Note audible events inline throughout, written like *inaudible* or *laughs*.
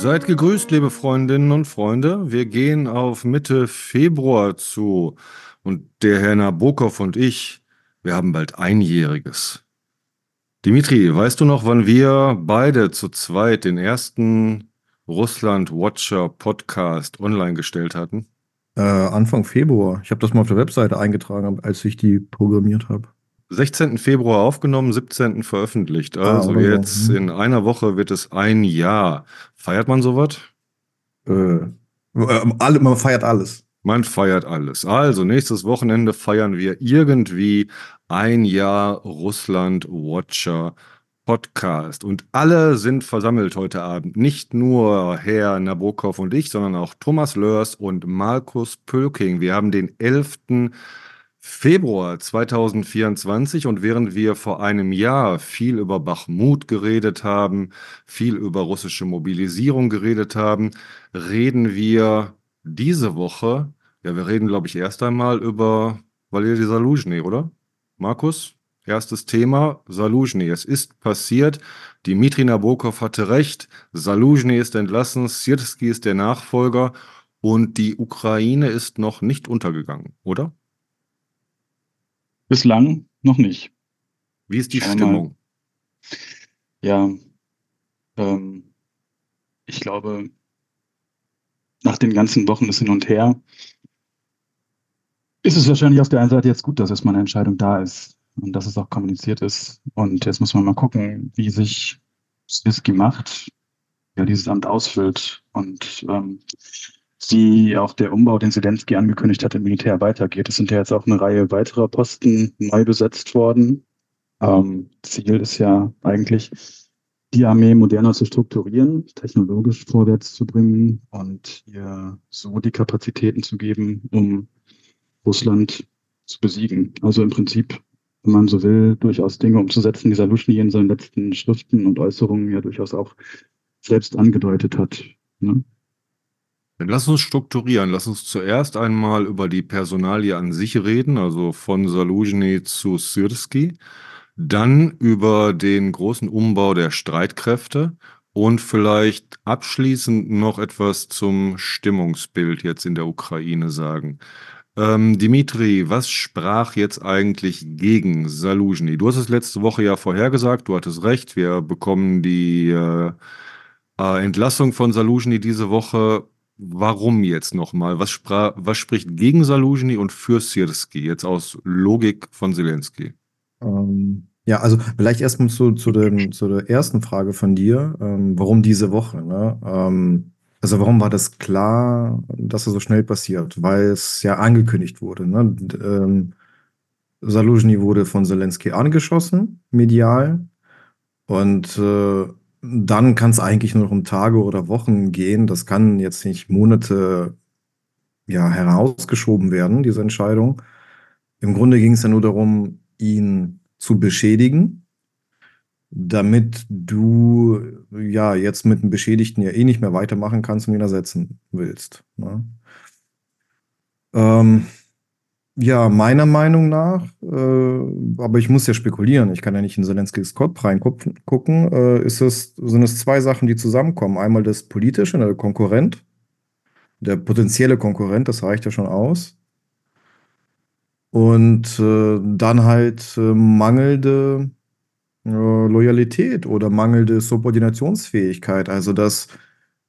Seid gegrüßt, liebe Freundinnen und Freunde. Wir gehen auf Mitte Februar zu und der Herr Nabokov und ich, wir haben bald Einjähriges. Dimitri, weißt du noch, wann wir beide zu zweit den ersten Russland Watcher Podcast online gestellt hatten? Äh, Anfang Februar. Ich habe das mal auf der Webseite eingetragen, als ich die programmiert habe. 16. Februar aufgenommen, 17. veröffentlicht. Ah, also ah, jetzt so. in einer Woche wird es ein Jahr. Feiert man sowas? Äh, äh, alle, man feiert alles. Man feiert alles. Also nächstes Wochenende feiern wir irgendwie ein Jahr Russland Watcher Podcast. Und alle sind versammelt heute Abend. Nicht nur Herr Nabokov und ich, sondern auch Thomas Lörs und Markus Pölking. Wir haben den 11. Februar 2024 und während wir vor einem Jahr viel über Bachmut geredet haben, viel über russische Mobilisierung geredet haben, reden wir diese Woche, ja, wir reden, glaube ich, erst einmal über Valery Saluzhny, oder? Markus, erstes Thema, Saluzhny. Es ist passiert, Dimitri Nabokov hatte recht, Saluzhny ist entlassen, Sirski ist der Nachfolger und die Ukraine ist noch nicht untergegangen, oder? Bislang noch nicht. Wie ist die Schau Stimmung? Ja, ähm, ich glaube, nach den ganzen Wochen des Hin und Her ist es wahrscheinlich auf der einen Seite jetzt gut, dass erstmal eine Entscheidung da ist und dass es auch kommuniziert ist. Und jetzt muss man mal gucken, wie sich Swiski macht, ja, dieses Amt ausfüllt und ähm, wie auch der Umbau, den Zelensky angekündigt hat, im Militär weitergeht. Es sind ja jetzt auch eine Reihe weiterer Posten neu besetzt worden. Ähm, Ziel ist ja eigentlich, die Armee moderner zu strukturieren, technologisch vorwärts zu bringen und ihr so die Kapazitäten zu geben, um Russland zu besiegen. Also im Prinzip, wenn man so will, durchaus Dinge umzusetzen, die Saluschny in seinen letzten Schriften und Äußerungen ja durchaus auch selbst angedeutet hat. Ne? Dann lass uns strukturieren. Lass uns zuerst einmal über die Personalie an sich reden, also von Saluzhny zu Syrski. Dann über den großen Umbau der Streitkräfte und vielleicht abschließend noch etwas zum Stimmungsbild jetzt in der Ukraine sagen. Ähm, Dimitri, was sprach jetzt eigentlich gegen Saluzhny? Du hast es letzte Woche ja vorhergesagt, du hattest recht, wir bekommen die äh, äh Entlassung von Saluzhny diese Woche. Warum jetzt nochmal? Was, was spricht gegen Saluzhny und für Sirski, jetzt aus Logik von Zelensky? Ähm, ja, also vielleicht erstmal zu, zu, zu der ersten Frage von dir. Ähm, warum diese Woche? Ne? Ähm, also warum war das klar, dass es so schnell passiert? Weil es ja angekündigt wurde. Ne? Ähm, Saluzhny wurde von Zelensky angeschossen, medial. Und äh, dann kann es eigentlich nur noch um Tage oder Wochen gehen. Das kann jetzt nicht Monate ja, herausgeschoben werden, diese Entscheidung. Im Grunde ging es ja nur darum, ihn zu beschädigen, damit du ja jetzt mit dem Beschädigten ja eh nicht mehr weitermachen kannst und ihn ersetzen willst. Ne? Ähm, ja, meiner Meinung nach, äh, aber ich muss ja spekulieren, ich kann ja nicht in Zelenskys Kopf reingucken, äh, ist es, sind es zwei Sachen, die zusammenkommen. Einmal das Politische, der Konkurrent, der potenzielle Konkurrent, das reicht ja schon aus. Und äh, dann halt äh, mangelnde äh, Loyalität oder mangelnde Subordinationsfähigkeit. Also, dass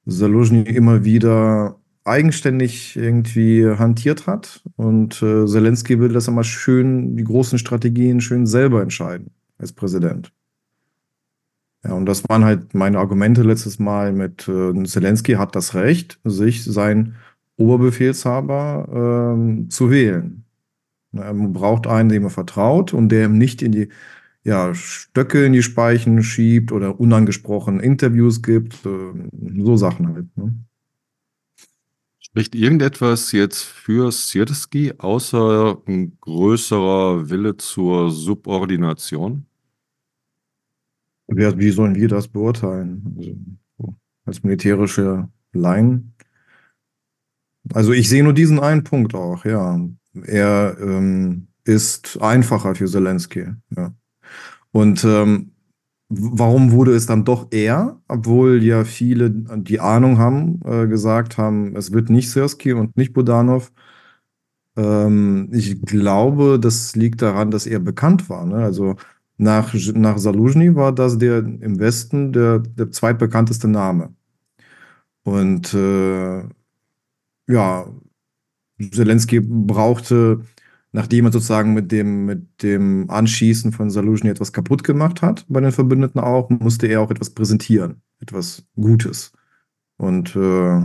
Saluzhny immer wieder eigenständig irgendwie hantiert hat. Und äh, Zelensky will das immer schön, die großen Strategien schön selber entscheiden als Präsident. Ja, und das waren halt meine Argumente letztes Mal mit äh, Zelensky hat das Recht, sich sein Oberbefehlshaber äh, zu wählen. Er braucht einen, dem er vertraut und der ihm nicht in die ja, Stöcke in die Speichen schiebt oder unangesprochen Interviews gibt, äh, so Sachen halt. Ne? Spricht irgendetwas jetzt für Sierski außer ein größerer Wille zur Subordination? Wie sollen wir das beurteilen? Also, als militärische Laien? Also ich sehe nur diesen einen Punkt auch, ja. Er ähm, ist einfacher für Zelensky, ja. Und ähm, warum wurde es dann doch er, obwohl ja viele, die Ahnung haben, äh, gesagt haben, es wird nicht Sirski und nicht Budanov. Ähm, ich glaube, das liegt daran, dass er bekannt war. Ne? Also nach, nach Saluzhny war das der im Westen der, der zweitbekannteste Name. Und äh, ja, Zelensky brauchte nachdem er sozusagen mit dem, mit dem Anschießen von Saluzhny etwas kaputt gemacht hat, bei den Verbündeten auch, musste er auch etwas präsentieren, etwas Gutes. Und äh,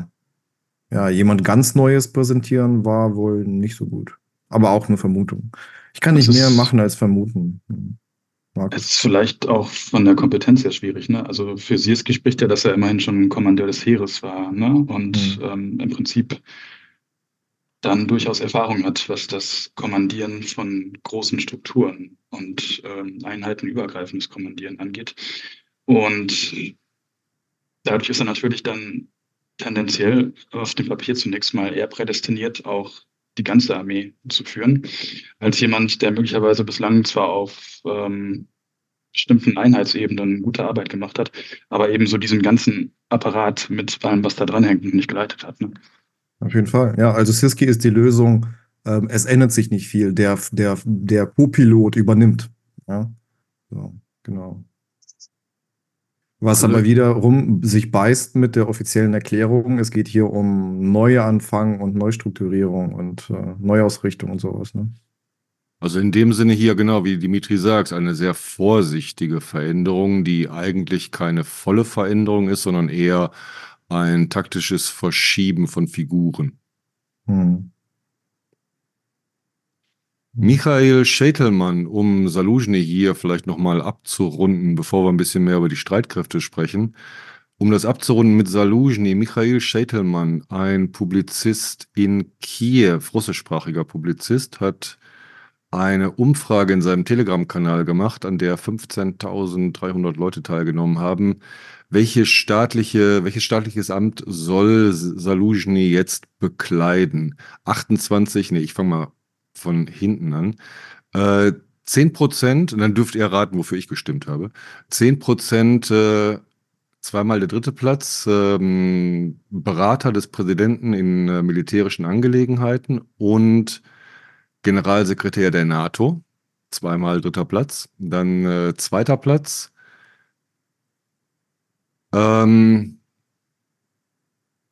ja, jemand ganz Neues präsentieren war wohl nicht so gut. Aber auch eine Vermutung. Ich kann das nicht mehr machen als vermuten. Markus. Es ist vielleicht auch von der Kompetenz her schwierig. Ne? Also für Sierski spricht ja, dass er immerhin schon Kommandeur des Heeres war. Ne? Und mhm. ähm, im Prinzip dann durchaus Erfahrung hat, was das Kommandieren von großen Strukturen und ähm, einheitenübergreifendes Kommandieren angeht. Und dadurch ist er natürlich dann tendenziell auf dem Papier zunächst mal eher prädestiniert, auch die ganze Armee zu führen, als jemand, der möglicherweise bislang zwar auf ähm, bestimmten Einheitsebenen gute Arbeit gemacht hat, aber eben so diesen ganzen Apparat mit allem, was da dranhängt, nicht geleitet hat. Ne? Auf jeden Fall. Ja, also Siski ist die Lösung. Ähm, es ändert sich nicht viel. Der, der, der Co-Pilot übernimmt. Ja, so, genau. Was also, aber wiederum sich beißt mit der offiziellen Erklärung. Es geht hier um Neuanfang und Neustrukturierung und äh, Neuausrichtung und sowas. Ne? Also in dem Sinne hier, genau wie Dimitri sagt, eine sehr vorsichtige Veränderung, die eigentlich keine volle Veränderung ist, sondern eher ein taktisches Verschieben von Figuren. Hm. Michael Schätelmann, um Saluzhny hier vielleicht nochmal abzurunden, bevor wir ein bisschen mehr über die Streitkräfte sprechen. Um das abzurunden mit Saluzhny, Michael Schätelmann, ein Publizist in Kiew, russischsprachiger Publizist, hat eine Umfrage in seinem Telegram-Kanal gemacht, an der 15.300 Leute teilgenommen haben, welche staatliche, welches staatliches Amt soll Saluzhny jetzt bekleiden? 28, nee, ich fange mal von hinten an. Äh, 10 Prozent, und dann dürft ihr raten, wofür ich gestimmt habe. 10 Prozent, äh, zweimal der dritte Platz, ähm, Berater des Präsidenten in äh, militärischen Angelegenheiten und Generalsekretär der NATO, zweimal dritter Platz. Dann äh, zweiter Platz, ähm,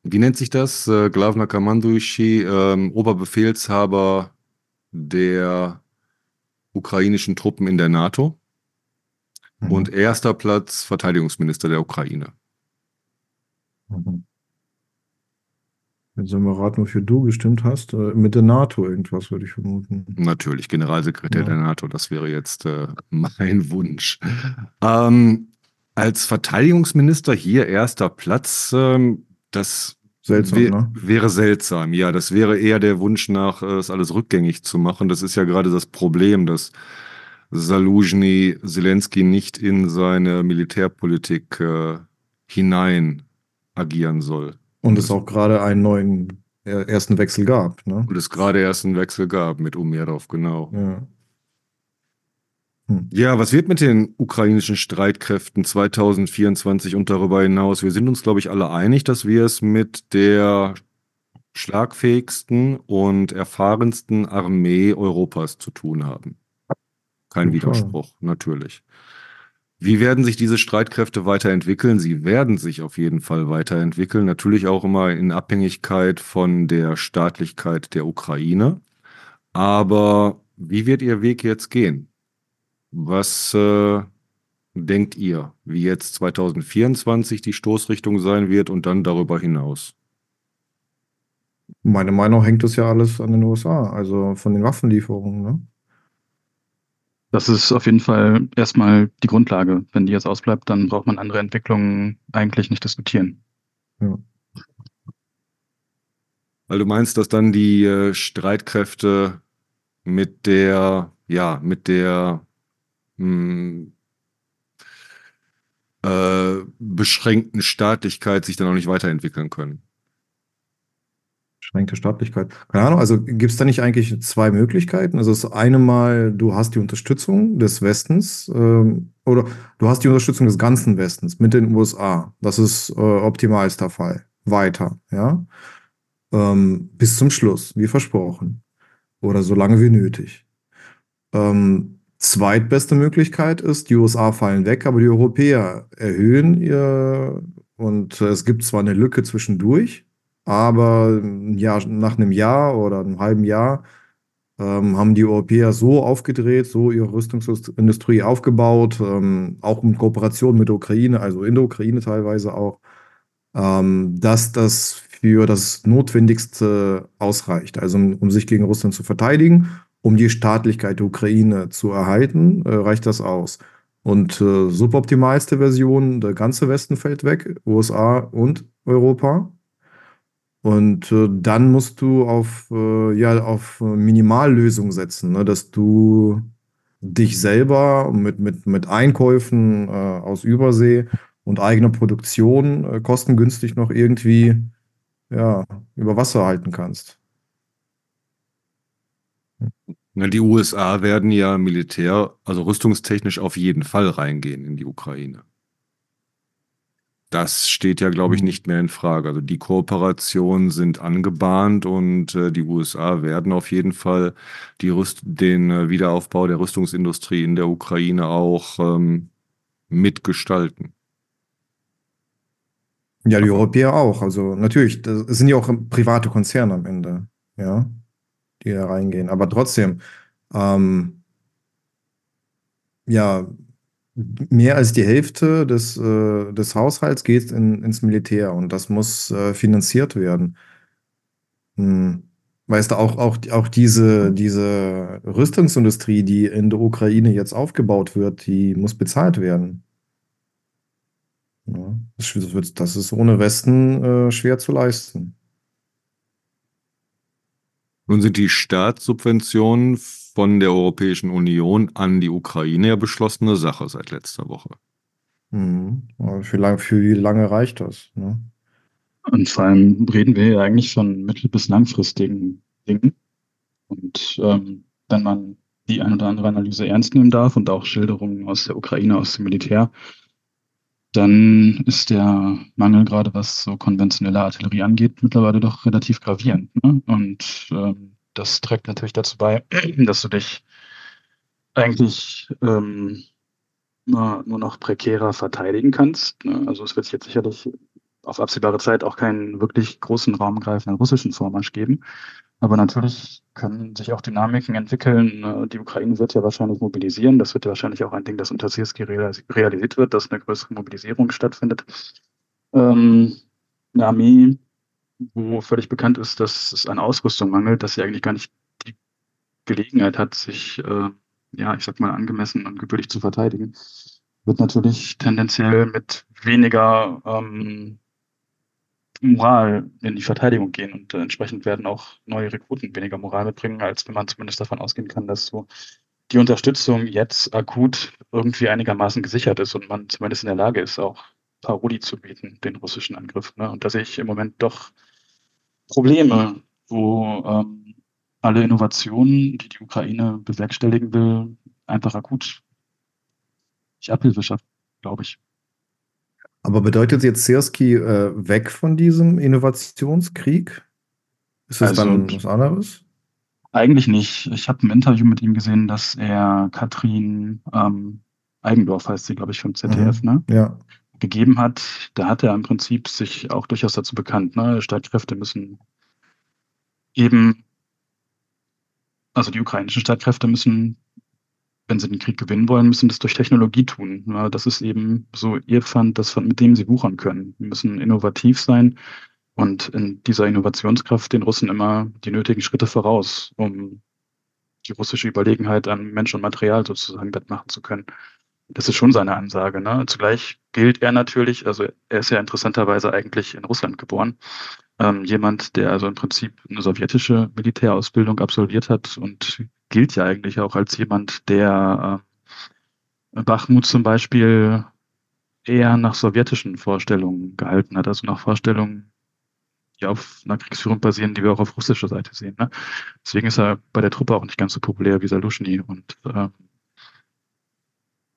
wie nennt sich das? Äh, Glavna Kamanduishi, ähm, Oberbefehlshaber der ukrainischen Truppen in der NATO. Mhm. Und erster Platz Verteidigungsminister der Ukraine. Mhm. Wenn du mal raten, wofür du gestimmt hast, äh, mit der NATO irgendwas, würde ich vermuten. Natürlich, Generalsekretär ja. der NATO, das wäre jetzt äh, *laughs* mein Wunsch. Ähm, als Verteidigungsminister hier erster Platz, ähm, das seltsam, wär, ne? wäre seltsam. Ja, das wäre eher der Wunsch nach, äh, es alles rückgängig zu machen. Das ist ja gerade das Problem, dass Saluzhny Zelensky nicht in seine Militärpolitik äh, hinein agieren soll. Und es auch gerade einen neuen äh, ersten Wechsel gab. Ne? Und es gerade erst einen Wechsel gab mit Umerov, genau. Ja. Hm. Ja, was wird mit den ukrainischen Streitkräften 2024 und darüber hinaus? Wir sind uns, glaube ich, alle einig, dass wir es mit der schlagfähigsten und erfahrensten Armee Europas zu tun haben. Kein Widerspruch, natürlich. Wie werden sich diese Streitkräfte weiterentwickeln? Sie werden sich auf jeden Fall weiterentwickeln, natürlich auch immer in Abhängigkeit von der Staatlichkeit der Ukraine. Aber wie wird Ihr Weg jetzt gehen? Was äh, denkt ihr, wie jetzt 2024 die Stoßrichtung sein wird und dann darüber hinaus? Meine Meinung hängt das ja alles an den USA, also von den Waffenlieferungen. Ne? Das ist auf jeden Fall erstmal die Grundlage. Wenn die jetzt ausbleibt, dann braucht man andere Entwicklungen eigentlich nicht diskutieren. Ja. Weil du meinst, dass dann die äh, Streitkräfte mit der, ja, mit der mh, äh, beschränkten Staatlichkeit sich dann auch nicht weiterentwickeln können. Beschränkte Staatlichkeit. Keine Ahnung, also gibt es da nicht eigentlich zwei Möglichkeiten? Also das eine Mal, du hast die Unterstützung des Westens ähm, oder du hast die Unterstützung des ganzen Westens mit den USA. Das ist äh, optimalster Fall. Weiter, ja. Ähm, bis zum Schluss, wie versprochen. Oder so lange wie nötig. Ähm, zweitbeste Möglichkeit ist, die USA fallen weg, aber die Europäer erhöhen ihr und es gibt zwar eine Lücke zwischendurch, aber ja, nach einem Jahr oder einem halben Jahr ähm, haben die Europäer so aufgedreht, so ihre Rüstungsindustrie aufgebaut, ähm, auch in Kooperation mit der Ukraine, also in der Ukraine teilweise auch, ähm, dass das für das Notwendigste ausreicht, also um, um, sich gegen Russland zu verteidigen, um die Staatlichkeit der Ukraine zu erhalten, äh, reicht das aus. Und äh, suboptimalste Version, der ganze Westen fällt weg, USA und Europa. Und äh, dann musst du auf, äh, ja, auf Minimallösungen setzen, ne? dass du dich selber mit, mit, mit Einkäufen äh, aus Übersee und eigener Produktion äh, kostengünstig noch irgendwie ja, über Wasser halten kannst. Die USA werden ja militär, also rüstungstechnisch auf jeden Fall reingehen in die Ukraine. Das steht ja, glaube ich, mhm. nicht mehr in Frage. Also die Kooperationen sind angebahnt und äh, die USA werden auf jeden Fall Rüst den äh, Wiederaufbau der Rüstungsindustrie in der Ukraine auch ähm, mitgestalten. Ja, die Europäer auch. Also natürlich, das sind ja auch private Konzerne am Ende, ja, die da reingehen. Aber trotzdem, ähm, ja, mehr als die Hälfte des, äh, des Haushalts geht in, ins Militär und das muss äh, finanziert werden. Hm. Weißt du, auch, auch, auch diese, diese Rüstungsindustrie, die in der Ukraine jetzt aufgebaut wird, die muss bezahlt werden. Ja, das, wird, das ist ohne Westen äh, schwer zu leisten. Nun sind die Staatssubventionen von der Europäischen Union an die Ukraine ja beschlossene Sache seit letzter Woche. Mhm. für, lang, für wie lange reicht das? Ne? Und vor allem reden wir ja eigentlich von mittel- bis langfristigen Dingen. Und ähm, wenn man die ein oder andere Analyse ernst nehmen darf und auch Schilderungen aus der Ukraine, aus dem Militär, dann ist der Mangel gerade was so konventionelle Artillerie angeht mittlerweile doch relativ gravierend. Ne? Und ähm, das trägt natürlich dazu bei, *clears throat* dass du dich eigentlich ähm, nur, nur noch prekärer verteidigen kannst. Ne? Also es wird jetzt sicherlich auf absehbare Zeit auch keinen wirklich großen raumgreifenden russischen Vormarsch geben. Aber natürlich können sich auch Dynamiken entwickeln. Ne? Die Ukraine wird ja wahrscheinlich mobilisieren. Das wird ja wahrscheinlich auch ein Ding, das unter CSG realisiert wird, dass eine größere Mobilisierung stattfindet. Ähm, eine Armee wo völlig bekannt ist, dass es an Ausrüstung mangelt, dass sie eigentlich gar nicht die Gelegenheit hat, sich, äh, ja, ich sag mal, angemessen und gebührlich zu verteidigen, wird natürlich tendenziell mit weniger ähm, Moral in die Verteidigung gehen und äh, entsprechend werden auch neue Rekruten weniger Moral mitbringen, als wenn man zumindest davon ausgehen kann, dass so die Unterstützung jetzt akut irgendwie einigermaßen gesichert ist und man zumindest in der Lage ist, auch Paroli zu bieten, den russischen Angriff. Ne? Und da sehe ich im Moment doch Probleme, wo ähm, alle Innovationen, die die Ukraine bewerkstelligen will, einfach akut nicht Abhilfe schaffen, glaube ich. Aber bedeutet jetzt Sersky äh, weg von diesem Innovationskrieg? Ist das also, dann was anderes? Eigentlich nicht. Ich habe ein Interview mit ihm gesehen, dass er Katrin ähm, Eigendorf heißt sie, glaube ich, vom ZDF, mhm. ne? Ja gegeben hat, da hat er im Prinzip sich auch durchaus dazu bekannt. Ne? Streitkräfte müssen eben, also die ukrainischen Streitkräfte müssen, wenn sie den Krieg gewinnen wollen, müssen das durch Technologie tun. Das ist eben so ihr Pfand, das mit dem sie wuchern können. Die müssen innovativ sein und in dieser Innovationskraft den Russen immer die nötigen Schritte voraus, um die russische Überlegenheit an Mensch und Material sozusagen wettmachen zu können. Das ist schon seine Ansage. Ne? Zugleich gilt er natürlich, also er ist ja interessanterweise eigentlich in Russland geboren. Ähm, jemand, der also im Prinzip eine sowjetische Militärausbildung absolviert hat und gilt ja eigentlich auch als jemand, der äh, Bachmut zum Beispiel eher nach sowjetischen Vorstellungen gehalten hat, also nach Vorstellungen, die auf einer Kriegsführung basieren, die wir auch auf russischer Seite sehen. Ne? Deswegen ist er bei der Truppe auch nicht ganz so populär wie Salushny und äh,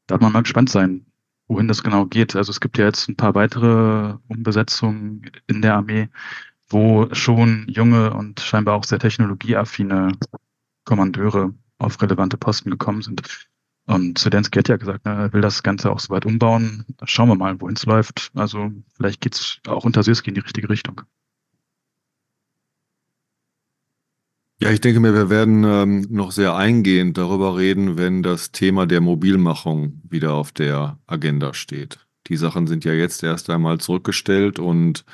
darf man mal gespannt sein, wohin das genau geht. Also es gibt ja jetzt ein paar weitere Umbesetzungen in der Armee, wo schon junge und scheinbar auch sehr technologieaffine Kommandeure auf relevante Posten gekommen sind. Und Zelensky hat ja gesagt, er will das Ganze auch so weit umbauen. Schauen wir mal, wohin es läuft. Also vielleicht geht es auch unter Sirski in die richtige Richtung. Ja, ich denke mir, wir werden ähm, noch sehr eingehend darüber reden, wenn das Thema der Mobilmachung wieder auf der Agenda steht. Die Sachen sind ja jetzt erst einmal zurückgestellt und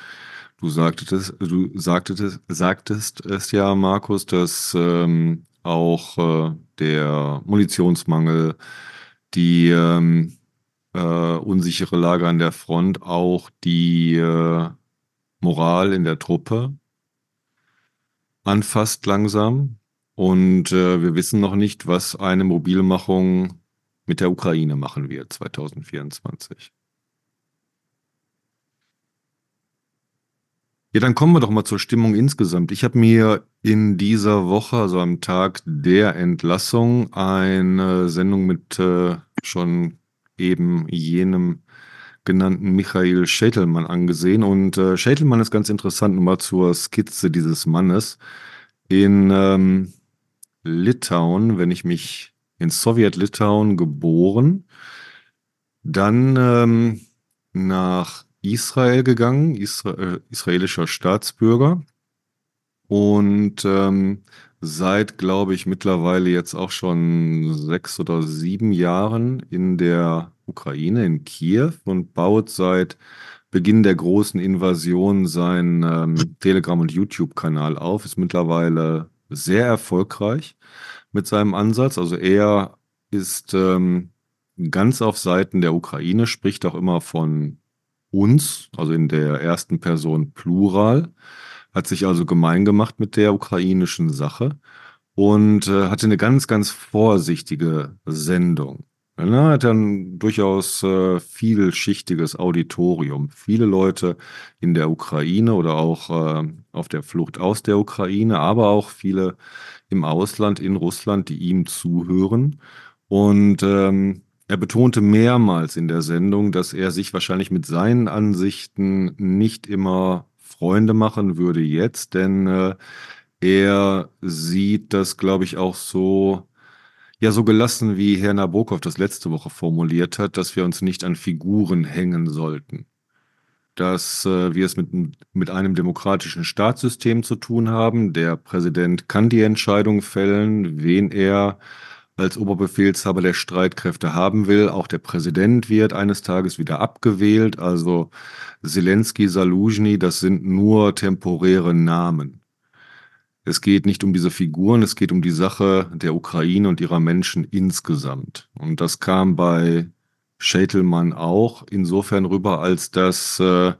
du sagtest, du sagtest, sagtest es ja, Markus, dass ähm, auch äh, der Munitionsmangel, die ähm, äh, unsichere Lage an der Front, auch die äh, Moral in der Truppe anfasst langsam. Und äh, wir wissen noch nicht, was eine Mobilmachung mit der Ukraine machen wird 2024. Ja, dann kommen wir doch mal zur Stimmung insgesamt. Ich habe mir in dieser Woche, also am Tag der Entlassung, eine Sendung mit äh, schon eben jenem genannten Michael Schätelmann angesehen. Und äh, Schätelmann ist ganz interessant, nochmal zur Skizze dieses Mannes. In ähm, Litauen, wenn ich mich in Sowjet-Litauen geboren, dann ähm, nach Israel gegangen, Isra äh, israelischer Staatsbürger. Und ähm, seit, glaube ich, mittlerweile jetzt auch schon sechs oder sieben Jahren in der Ukraine, in Kiew und baut seit Beginn der großen Invasion seinen ähm, Telegram- und YouTube-Kanal auf, ist mittlerweile sehr erfolgreich mit seinem Ansatz. Also er ist ähm, ganz auf Seiten der Ukraine, spricht auch immer von uns, also in der ersten Person Plural hat sich also gemein gemacht mit der ukrainischen Sache und äh, hatte eine ganz, ganz vorsichtige Sendung. Er hat dann durchaus äh, vielschichtiges Auditorium. Viele Leute in der Ukraine oder auch äh, auf der Flucht aus der Ukraine, aber auch viele im Ausland, in Russland, die ihm zuhören. Und ähm, er betonte mehrmals in der Sendung, dass er sich wahrscheinlich mit seinen Ansichten nicht immer Freunde machen würde jetzt, denn äh, er sieht das, glaube ich, auch so, ja, so gelassen, wie Herr Nabokov das letzte Woche formuliert hat, dass wir uns nicht an Figuren hängen sollten. Dass äh, wir es mit, mit einem demokratischen Staatssystem zu tun haben. Der Präsident kann die Entscheidung fällen, wen er als Oberbefehlshaber der Streitkräfte haben will. Auch der Präsident wird eines Tages wieder abgewählt. Also Zelensky, Saluzhny, das sind nur temporäre Namen. Es geht nicht um diese Figuren, es geht um die Sache der Ukraine und ihrer Menschen insgesamt. Und das kam bei Schätelmann auch insofern rüber, als dass äh,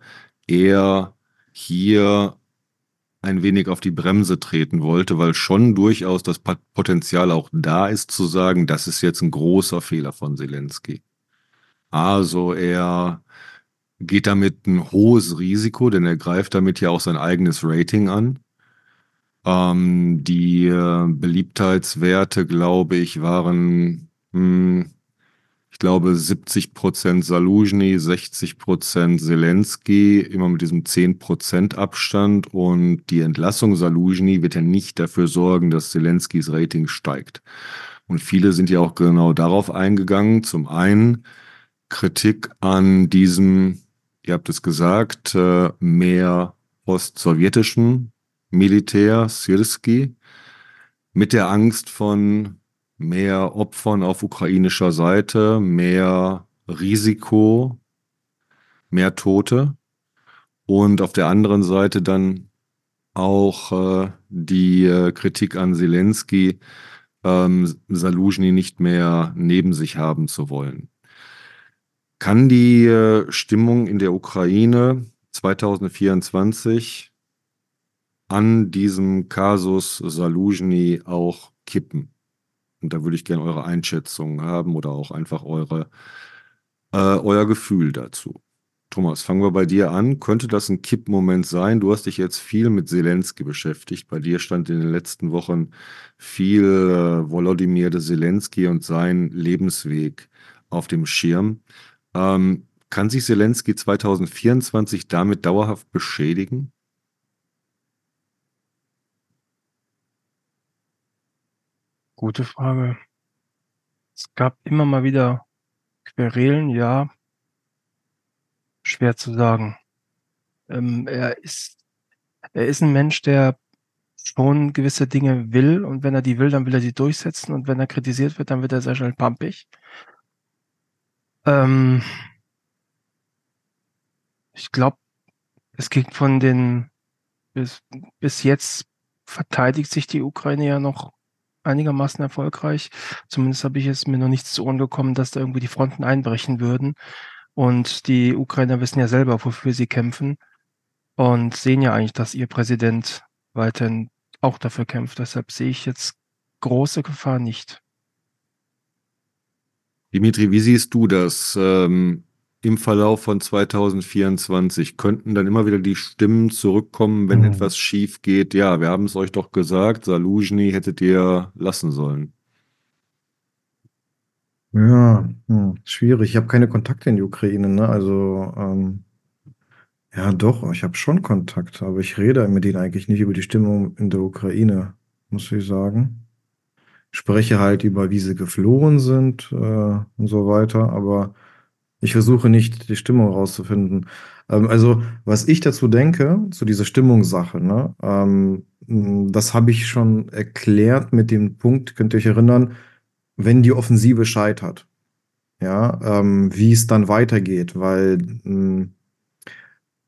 er hier ein wenig auf die Bremse treten wollte, weil schon durchaus das Potenzial auch da ist zu sagen, das ist jetzt ein großer Fehler von Zelensky. Also er geht damit ein hohes Risiko, denn er greift damit ja auch sein eigenes Rating an. Ähm, die äh, Beliebtheitswerte, glaube ich, waren mh, hm, ich glaube, 70 Prozent Saluzhny, 60 Prozent Zelensky, immer mit diesem 10 Prozent Abstand. Und die Entlassung Saluzhny wird ja nicht dafür sorgen, dass Zelenskys Rating steigt. Und viele sind ja auch genau darauf eingegangen. Zum einen Kritik an diesem, ihr habt es gesagt, äh, mehr postsowjetischen Militär, Sirski, mit der Angst von mehr Opfern auf ukrainischer Seite, mehr Risiko, mehr Tote und auf der anderen Seite dann auch äh, die äh, Kritik an Zelensky, ähm, Saluzhny nicht mehr neben sich haben zu wollen. Kann die äh, Stimmung in der Ukraine 2024 an diesem Kasus Saluzhny auch kippen? Und da würde ich gerne eure Einschätzung haben oder auch einfach eure, äh, euer Gefühl dazu. Thomas, fangen wir bei dir an. Könnte das ein Kippmoment sein? Du hast dich jetzt viel mit Zelensky beschäftigt. Bei dir stand in den letzten Wochen viel äh, Volodymyr Zelensky und sein Lebensweg auf dem Schirm. Ähm, kann sich Zelensky 2024 damit dauerhaft beschädigen? Gute Frage. Es gab immer mal wieder Querelen, ja. Schwer zu sagen. Ähm, er ist, er ist ein Mensch, der schon gewisse Dinge will und wenn er die will, dann will er sie durchsetzen und wenn er kritisiert wird, dann wird er sehr schnell pampig. Ähm, ich glaube, es geht von den bis, bis jetzt verteidigt sich die Ukraine ja noch einigermaßen erfolgreich. Zumindest habe ich es mir noch nichts zu Ohren gekommen, dass da irgendwie die Fronten einbrechen würden. Und die Ukrainer wissen ja selber, wofür sie kämpfen und sehen ja eigentlich, dass ihr Präsident weiterhin auch dafür kämpft. Deshalb sehe ich jetzt große Gefahr nicht. Dimitri, wie siehst du das? Ähm, Im Verlauf von 2024 könnten dann immer wieder die Stimmen zurückkommen, wenn mhm. etwas schief geht. Ja, wir haben es euch doch gesagt, Saluzhny hättet ihr lassen sollen. Ja, hm, schwierig. Ich habe keine Kontakte in die Ukraine, ne? Also, ähm, ja, doch, ich habe schon Kontakt, aber ich rede mit denen eigentlich nicht über die Stimmung in der Ukraine, muss ich sagen. Spreche halt über, wie sie geflohen sind äh, und so weiter, aber ich versuche nicht, die Stimmung rauszufinden. Ähm, also, was ich dazu denke, zu dieser Stimmungssache, ne, ähm, das habe ich schon erklärt mit dem Punkt, könnt ihr euch erinnern, wenn die Offensive scheitert, ja, ähm, wie es dann weitergeht, weil mh,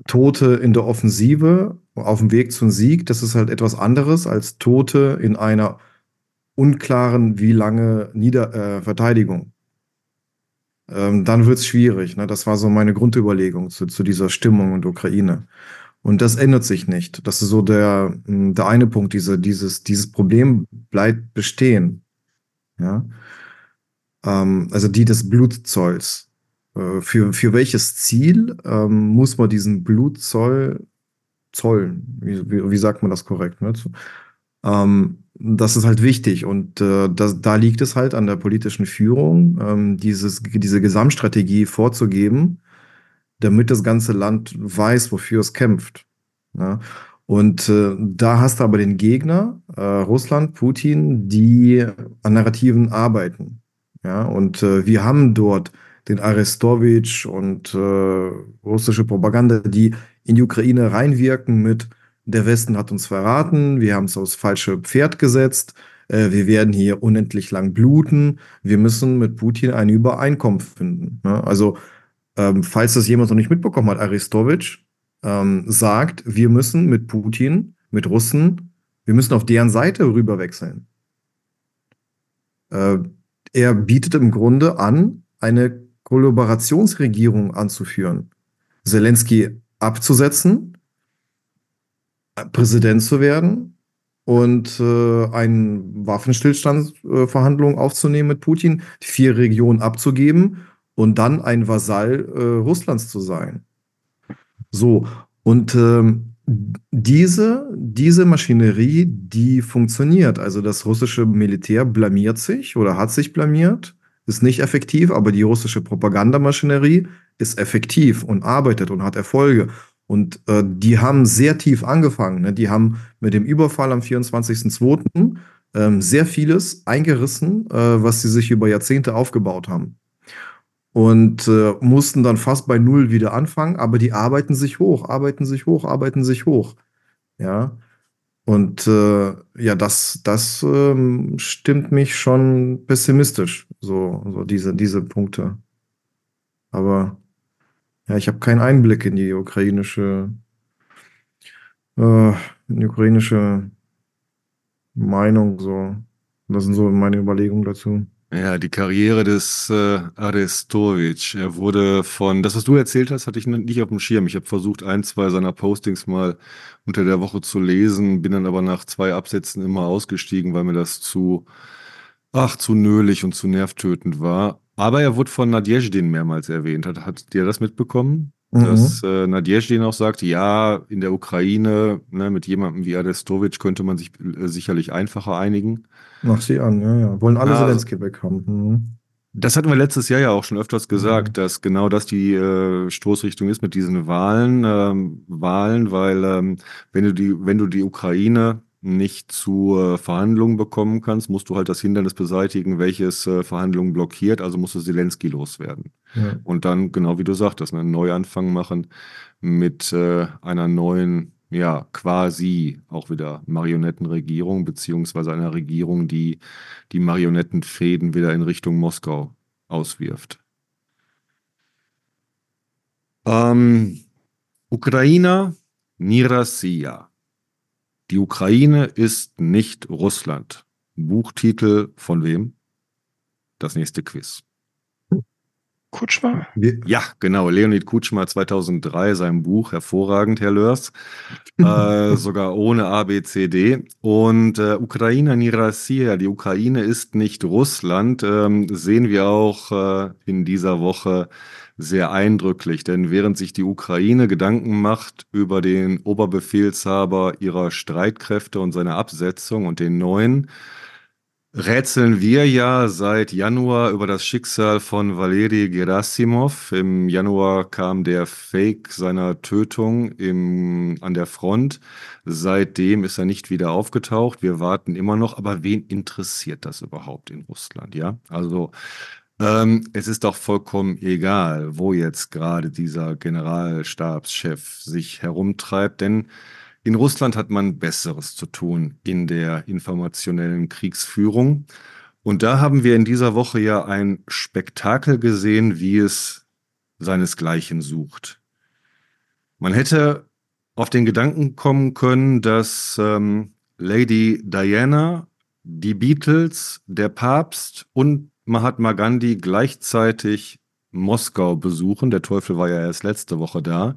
Tote in der Offensive auf dem Weg zum Sieg, das ist halt etwas anderes als Tote in einer unklaren, wie lange Nieder äh, Verteidigung. Ähm, dann wird es schwierig. Ne? Das war so meine Grundüberlegung zu, zu dieser Stimmung der Ukraine. Und das ändert sich nicht. Das ist so der, der eine Punkt. Diese, dieses, dieses Problem bleibt bestehen. Ja? Ähm, also die des Blutzolls. Äh, für, für welches Ziel ähm, muss man diesen Blutzoll zollen? Wie, wie, wie sagt man das korrekt? Ne? Ähm, das ist halt wichtig und äh, das, da liegt es halt an der politischen Führung, ähm, dieses, diese Gesamtstrategie vorzugeben, damit das ganze Land weiß, wofür es kämpft. Ja? Und äh, da hast du aber den Gegner, äh, Russland, Putin, die an Narrativen arbeiten. Ja, und äh, wir haben dort den Arestowitsch und äh, russische Propaganda, die in die Ukraine reinwirken mit der Westen hat uns verraten, wir haben es aufs falsche Pferd gesetzt, äh, wir werden hier unendlich lang bluten, wir müssen mit Putin eine Übereinkunft finden. Ne? Also, ähm, falls das jemand noch nicht mitbekommen hat, Aristowitsch ähm, sagt, wir müssen mit Putin, mit Russen, wir müssen auf deren Seite rüberwechseln. Äh, er bietet im Grunde an, eine Kollaborationsregierung anzuführen, Zelensky abzusetzen, Präsident zu werden und äh, eine Waffenstillstandsverhandlung äh, aufzunehmen mit Putin, die vier Regionen abzugeben und dann ein Vasall äh, Russlands zu sein. So, und ähm, diese, diese Maschinerie, die funktioniert. Also das russische Militär blamiert sich oder hat sich blamiert, ist nicht effektiv, aber die russische Propagandamaschinerie ist effektiv und arbeitet und hat Erfolge. Und äh, die haben sehr tief angefangen. Ne? Die haben mit dem Überfall am 24.02. Ähm, sehr vieles eingerissen, äh, was sie sich über Jahrzehnte aufgebaut haben und äh, mussten dann fast bei Null wieder anfangen, aber die arbeiten sich hoch, arbeiten sich hoch, arbeiten sich hoch. Ja. Und äh, ja, das, das ähm, stimmt mich schon pessimistisch, so, so diese, diese Punkte. Aber ja, ich habe keinen Einblick in die ukrainische, äh, in die ukrainische Meinung. So. Das sind so meine Überlegungen dazu. Ja, die Karriere des äh, Arestovic. Er wurde von, das, was du erzählt hast, hatte ich nicht auf dem Schirm. Ich habe versucht, ein, zwei seiner Postings mal unter der Woche zu lesen, bin dann aber nach zwei Absätzen immer ausgestiegen, weil mir das zu, ach, zu nölig und zu nervtötend war. Aber er wurde von Nadjezdin mehrmals erwähnt. Hat, hat dir das mitbekommen? Mhm. Dass äh, Nadjezdin auch sagt, ja, in der Ukraine, ne, mit jemandem wie Arestovic könnte man sich äh, sicherlich einfacher einigen. Mach sie an, ja, ja. Wollen alle ja, Zelensky weghaben. Mhm. Das hatten wir letztes Jahr ja auch schon öfters gesagt, Mhm. dass genau das die äh, Stoßrichtung ist mit diesen Wahlen, ähm, Wahlen, weil ähm, wenn du die, wenn du die Ukraine nicht zur Verhandlung bekommen kannst, musst du halt das Hindernis beseitigen, welches äh, Verhandlungen blockiert. Also musst du Zelensky loswerden. Ja. Und dann, genau wie du sagtest, einen Neuanfang machen mit äh, einer neuen, ja, quasi auch wieder Marionettenregierung, beziehungsweise einer Regierung, die die Marionettenfäden wieder in Richtung Moskau auswirft. Ähm, Ukrainer, Nirasia. Die Ukraine ist nicht Russland. Buchtitel von wem? Das nächste Quiz. Kutschma? Ja, genau. Leonid Kutschma 2003, sein Buch, hervorragend, Herr Lörs. *laughs* äh, sogar ohne ABCD. Und äh, Ukraine ni Rassia, die Ukraine ist nicht Russland, ähm, sehen wir auch äh, in dieser Woche sehr eindrücklich. Denn während sich die Ukraine Gedanken macht über den Oberbefehlshaber ihrer Streitkräfte und seine Absetzung und den neuen, rätseln wir ja seit Januar über das Schicksal von Valeri Gerasimov. Im Januar kam der Fake seiner Tötung im, an der Front. Seitdem ist er nicht wieder aufgetaucht. Wir warten immer noch. Aber wen interessiert das überhaupt in Russland? Ja, also ähm, es ist doch vollkommen egal, wo jetzt gerade dieser Generalstabschef sich herumtreibt, denn in Russland hat man Besseres zu tun in der informationellen Kriegsführung. Und da haben wir in dieser Woche ja ein Spektakel gesehen, wie es seinesgleichen sucht. Man hätte auf den Gedanken kommen können, dass ähm, Lady Diana, die Beatles, der Papst und Mahatma Gandhi gleichzeitig Moskau besuchen. Der Teufel war ja erst letzte Woche da.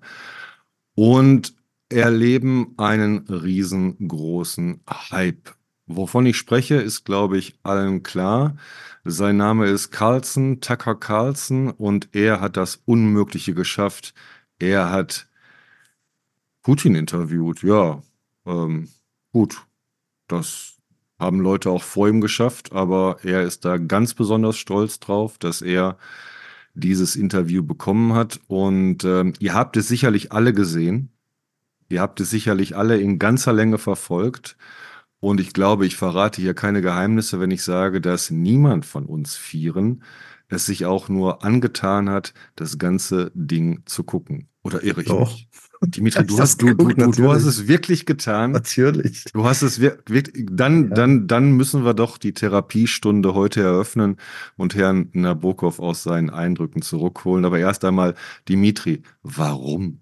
Und erleben einen riesengroßen Hype. Wovon ich spreche, ist, glaube ich, allen klar. Sein Name ist Carlson, Tucker Carlson, und er hat das Unmögliche geschafft. Er hat Putin interviewt. Ja, ähm, gut. Das haben Leute auch vor ihm geschafft, aber er ist da ganz besonders stolz drauf, dass er dieses Interview bekommen hat. Und ähm, ihr habt es sicherlich alle gesehen. Ihr habt es sicherlich alle in ganzer Länge verfolgt. Und ich glaube, ich verrate hier keine Geheimnisse, wenn ich sage, dass niemand von uns Vieren es sich auch nur angetan hat, das ganze Ding zu gucken. Oder irre ich Doch. mich? Dimitri, du *laughs* hast, du, du, du, hast es wirklich getan. natürlich. Du hast es wirklich, dann, Ja. dann, dann müssen wir doch die Therapiestunde heute eröffnen und Herrn Nabokov aus seinen Eindrücken zurückholen. Aber erst einmal, Dimitri, warum?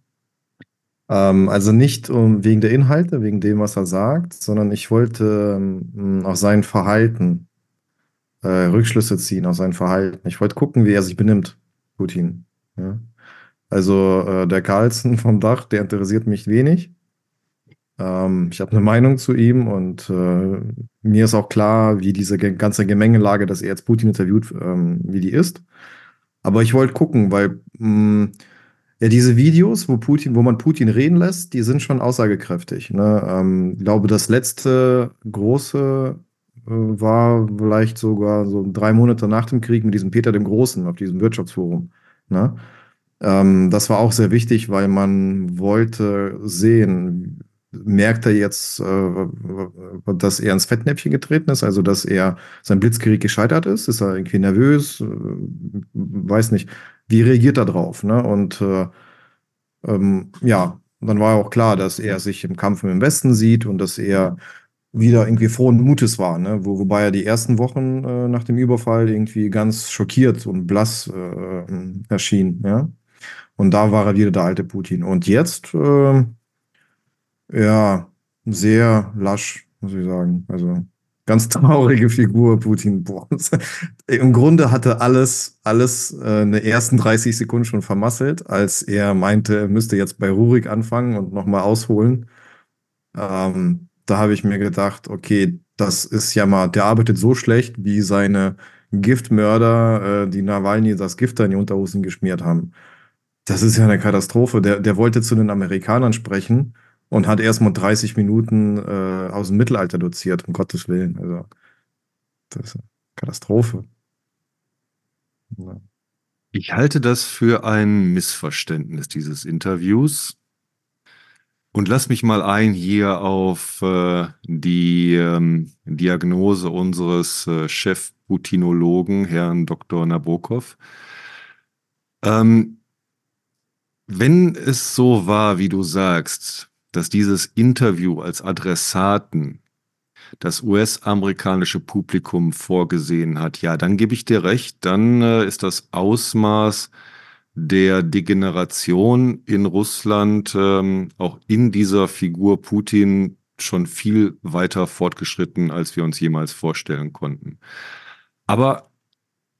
Ähm, also nicht um, wegen der Inhalte, wegen dem, was er sagt, sondern ich wollte ähm, aus seinem Verhalten äh, Rückschlüsse ziehen, aus seinem Verhalten. Ich wollte gucken, wie er sich benimmt, Putin. Ja? Also äh, der Carlsen vom Dach, der interessiert mich wenig. Ähm, ich habe eine Meinung zu ihm und äh, mir ist auch klar, wie diese ganze Gemengelage, dass er jetzt Putin interviewt, ähm, wie die ist. Aber ich wollte gucken, weil mh, ja diese Videos, wo Putin, wo man Putin reden lässt, die sind schon aussagekräftig. Ne? Ähm, ich glaube, das letzte große äh, war vielleicht sogar so drei Monate nach dem Krieg mit diesem Peter dem Großen auf diesem Wirtschaftsforum. Ne? Ähm, das war auch sehr wichtig, weil man wollte sehen, merkt er jetzt, äh, dass er ins Fettnäpfchen getreten ist, also dass er sein Blitzkrieg gescheitert ist? Ist er irgendwie nervös? Äh, weiß nicht. Wie reagiert er drauf? Ne? Und äh, ähm, ja, dann war auch klar, dass er sich im Kampf im Westen sieht und dass er wieder irgendwie frohen Mutes war, ne? Wo, wobei er die ersten Wochen äh, nach dem Überfall irgendwie ganz schockiert und blass äh, erschien, ja. Und da war er wieder der alte Putin. Und jetzt, äh, ja, sehr lasch, muss ich sagen. Also ganz traurige Figur, Putin. Boah. *laughs* Im Grunde hatte alles, alles äh, in den ersten 30 Sekunden schon vermasselt, als er meinte, er müsste jetzt bei Rurik anfangen und nochmal ausholen. Ähm, da habe ich mir gedacht, okay, das ist ja mal, der arbeitet so schlecht, wie seine Giftmörder, äh, die Nawalny das Gift da in die Unterhosen geschmiert haben. Das ist ja eine Katastrophe. Der, der wollte zu den Amerikanern sprechen und hat erst mal 30 Minuten äh, aus dem Mittelalter doziert, um Gottes Willen. Also, das ist eine Katastrophe. Ja. Ich halte das für ein Missverständnis dieses Interviews. Und lass mich mal ein hier auf äh, die ähm, Diagnose unseres äh, Chef-Putinologen, Herrn Dr. Nabokov. Ähm, wenn es so war, wie du sagst, dass dieses Interview als Adressaten das US-amerikanische Publikum vorgesehen hat, ja, dann gebe ich dir recht, dann äh, ist das Ausmaß der Degeneration in Russland ähm, auch in dieser Figur Putin schon viel weiter fortgeschritten, als wir uns jemals vorstellen konnten. Aber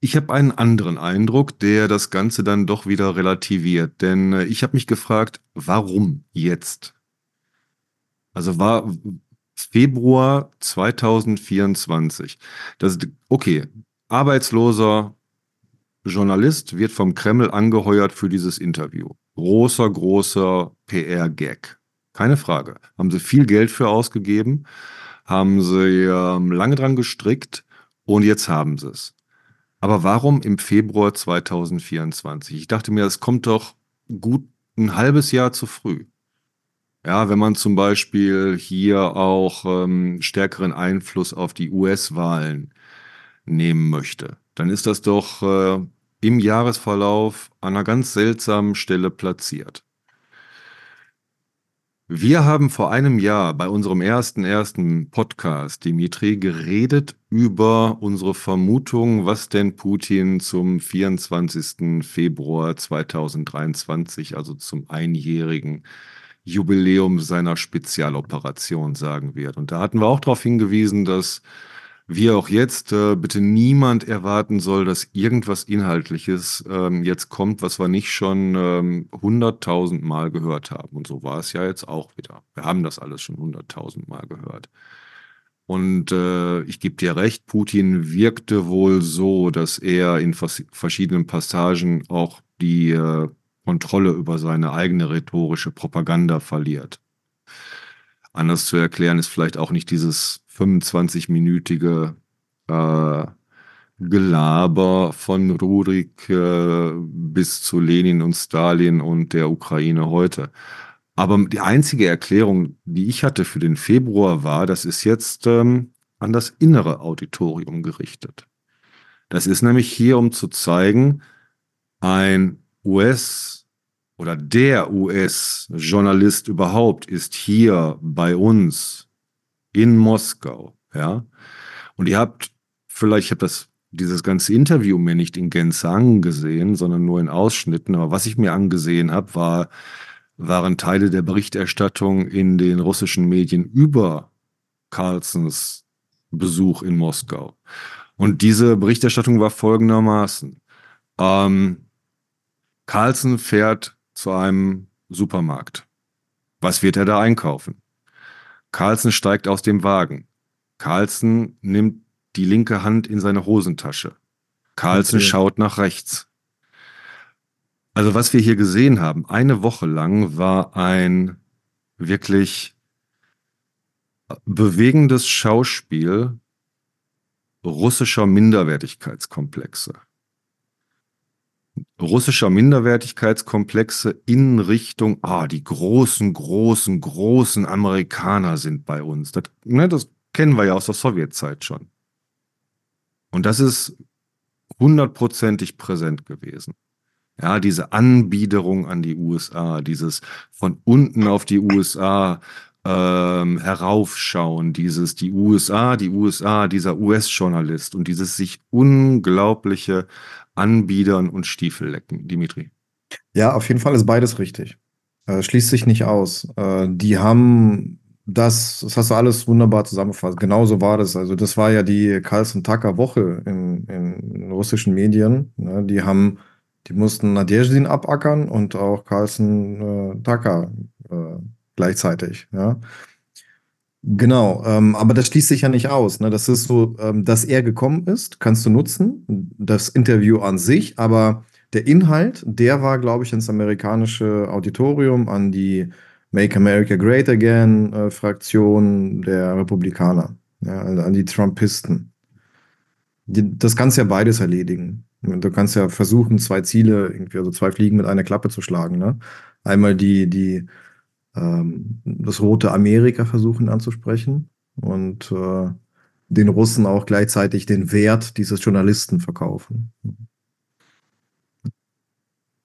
ich habe einen anderen Eindruck, der das Ganze dann doch wieder relativiert. Denn äh, ich habe mich gefragt, warum jetzt? Also war Februar 2024. Das okay, arbeitsloser Journalist wird vom Kreml angeheuert für dieses Interview. Großer, großer PR-Gag. Keine Frage. Haben sie viel Geld für ausgegeben, haben sie ähm, lange dran gestrickt und jetzt haben sie es. Aber warum im Februar 2024? Ich dachte mir, es kommt doch gut ein halbes Jahr zu früh. Ja, wenn man zum Beispiel hier auch ähm, stärkeren Einfluss auf die US-Wahlen nehmen möchte, dann ist das doch äh, im Jahresverlauf an einer ganz seltsamen Stelle platziert. Wir haben vor einem Jahr bei unserem ersten ersten Podcast, Dimitri, geredet über unsere Vermutung, was denn Putin zum 24. Februar 2023, also zum einjährigen Jubiläum seiner Spezialoperation sagen wird. Und da hatten wir auch darauf hingewiesen, dass wie auch jetzt, äh, bitte niemand erwarten soll, dass irgendwas Inhaltliches ähm, jetzt kommt, was wir nicht schon ähm, hunderttausend Mal gehört haben. Und so war es ja jetzt auch wieder. Wir haben das alles schon hunderttausend Mal gehört. Und äh, ich gebe dir recht, Putin wirkte wohl so, dass er in vers verschiedenen Passagen auch die äh, Kontrolle über seine eigene rhetorische Propaganda verliert. Anders zu erklären ist vielleicht auch nicht dieses 25-minütige äh, Gelaber von Rurik äh, bis zu Lenin und Stalin und der Ukraine heute. Aber die einzige Erklärung, die ich hatte für den Februar war, das ist jetzt ähm, an das innere Auditorium gerichtet. Das ist nämlich hier, um zu zeigen, ein US- oder der US-Journalist überhaupt ist hier bei uns in Moskau, ja. Und ihr habt vielleicht, ich habe das dieses ganze Interview mir nicht in Gänze angesehen, sondern nur in Ausschnitten. Aber was ich mir angesehen habe, war, waren Teile der Berichterstattung in den russischen Medien über Carlsons Besuch in Moskau. Und diese Berichterstattung war folgendermaßen. Ähm, Carlson fährt zu einem Supermarkt. Was wird er da einkaufen? Carlsen steigt aus dem Wagen. Carlsen nimmt die linke Hand in seine Hosentasche. Carlsen okay. schaut nach rechts. Also was wir hier gesehen haben, eine Woche lang war ein wirklich bewegendes Schauspiel russischer Minderwertigkeitskomplexe russischer Minderwertigkeitskomplexe in Richtung, ah, die großen, großen, großen Amerikaner sind bei uns. Das, ne, das kennen wir ja aus der Sowjetzeit schon. Und das ist hundertprozentig präsent gewesen. Ja, diese Anbiederung an die USA, dieses von unten auf die USA ähm, heraufschauen, dieses die USA, die USA, dieser US-Journalist und dieses sich unglaubliche Anbiedern und Stiefellecken, Dimitri. Ja, auf jeden Fall ist beides richtig. Äh, schließt sich nicht aus. Äh, die haben das, das hast du alles wunderbar zusammengefasst. Genauso war das. Also, das war ja die Carlson Tucker Woche in, in russischen Medien. Ne? Die haben, die mussten Nadezhdin abackern und auch Carlson äh, Tucker äh, gleichzeitig. Ja? Genau, ähm, aber das schließt sich ja nicht aus. Ne? Das ist so, ähm, dass er gekommen ist, kannst du nutzen, das Interview an sich, aber der Inhalt, der war, glaube ich, ins amerikanische Auditorium an die Make America Great Again äh, Fraktion der Republikaner, ja, also an die Trumpisten. Die, das kannst ja beides erledigen. Du kannst ja versuchen, zwei Ziele, irgendwie, also zwei Fliegen mit einer Klappe zu schlagen. Ne? Einmal die, die, ähm, das rote Amerika versuchen anzusprechen und äh, den Russen auch gleichzeitig den Wert dieses Journalisten verkaufen.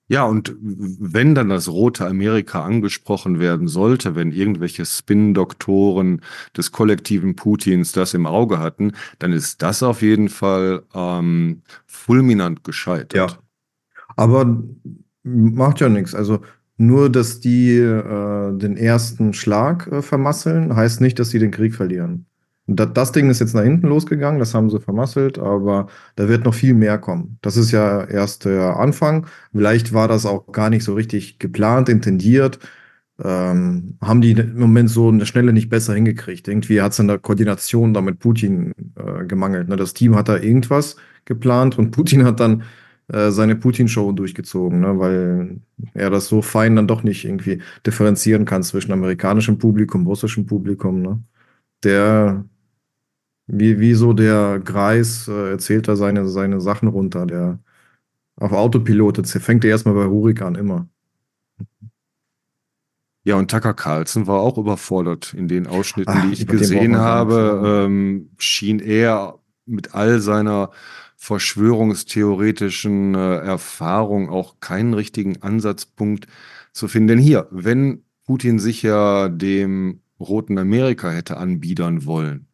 Ja, und wenn dann das rote Amerika angesprochen werden sollte, wenn irgendwelche Spin-Doktoren des kollektiven Putins das im Auge hatten, dann ist das auf jeden Fall ähm, fulminant gescheitert. Ja. Aber macht ja nichts. Also nur, dass die äh, den ersten Schlag äh, vermasseln, heißt nicht, dass sie den Krieg verlieren. Das, das Ding ist jetzt nach hinten losgegangen, das haben sie vermasselt, aber da wird noch viel mehr kommen. Das ist ja erst der Anfang. Vielleicht war das auch gar nicht so richtig geplant, intendiert. Ähm, haben die im Moment so eine Schnelle nicht besser hingekriegt. Irgendwie hat es in der Koordination da mit Putin äh, gemangelt. Ne? Das Team hat da irgendwas geplant und Putin hat dann äh, seine Putin-Show durchgezogen, ne? weil er das so fein dann doch nicht irgendwie differenzieren kann zwischen amerikanischem Publikum, russischem Publikum. Ne? Der wie, wie so der Greis äh, erzählt er seine, seine Sachen runter. Der auf Autopilot, jetzt fängt er erstmal bei Rurik an, immer. Ja, und Tucker Carlson war auch überfordert in den Ausschnitten, Ach, die ich gesehen habe. Ähm, schien er mit all seiner verschwörungstheoretischen äh, Erfahrung auch keinen richtigen Ansatzpunkt zu finden. Denn hier, wenn Putin sich ja dem Roten Amerika hätte anbiedern wollen,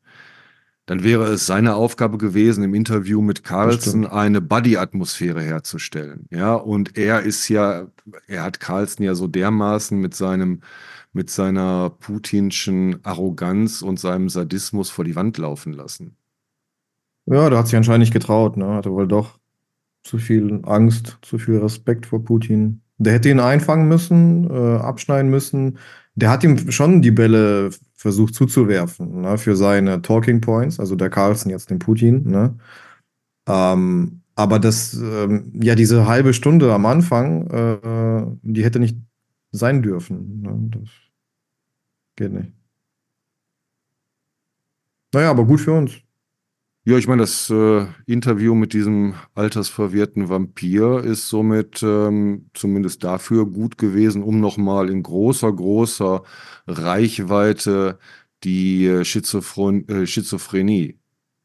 dann wäre es seine Aufgabe gewesen, im Interview mit Carlson eine Buddy-Atmosphäre herzustellen. Ja, und er ist ja, er hat Carlson ja so dermaßen mit seinem, mit seiner putinschen Arroganz und seinem Sadismus vor die Wand laufen lassen. Ja, da hat sich anscheinend nicht getraut, ne? Hatte wohl doch zu viel Angst, zu viel Respekt vor Putin. Der hätte ihn einfangen müssen, äh, abschneiden müssen. Der hat ihm schon die Bälle versucht zuzuwerfen, ne, für seine Talking Points, also der Carlson jetzt den Putin, ne? Ähm, aber das, ähm, ja, diese halbe Stunde am Anfang, äh, die hätte nicht sein dürfen. Ne? Das geht nicht. Naja, aber gut für uns. Ja, ich meine, das äh, Interview mit diesem altersverwirrten Vampir ist somit ähm, zumindest dafür gut gewesen, um nochmal in großer, großer Reichweite die äh, Schizophren äh, Schizophrenie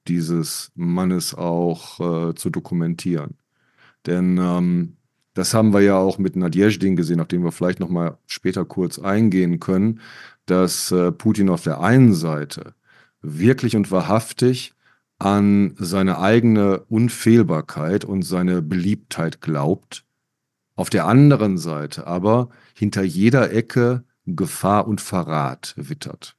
dieses Mannes auch äh, zu dokumentieren. Denn ähm, das haben wir ja auch mit Nadjezdin gesehen, auf den wir vielleicht nochmal später kurz eingehen können, dass äh, Putin auf der einen Seite wirklich und wahrhaftig an seine eigene Unfehlbarkeit und seine Beliebtheit glaubt, auf der anderen Seite aber hinter jeder Ecke Gefahr und Verrat wittert.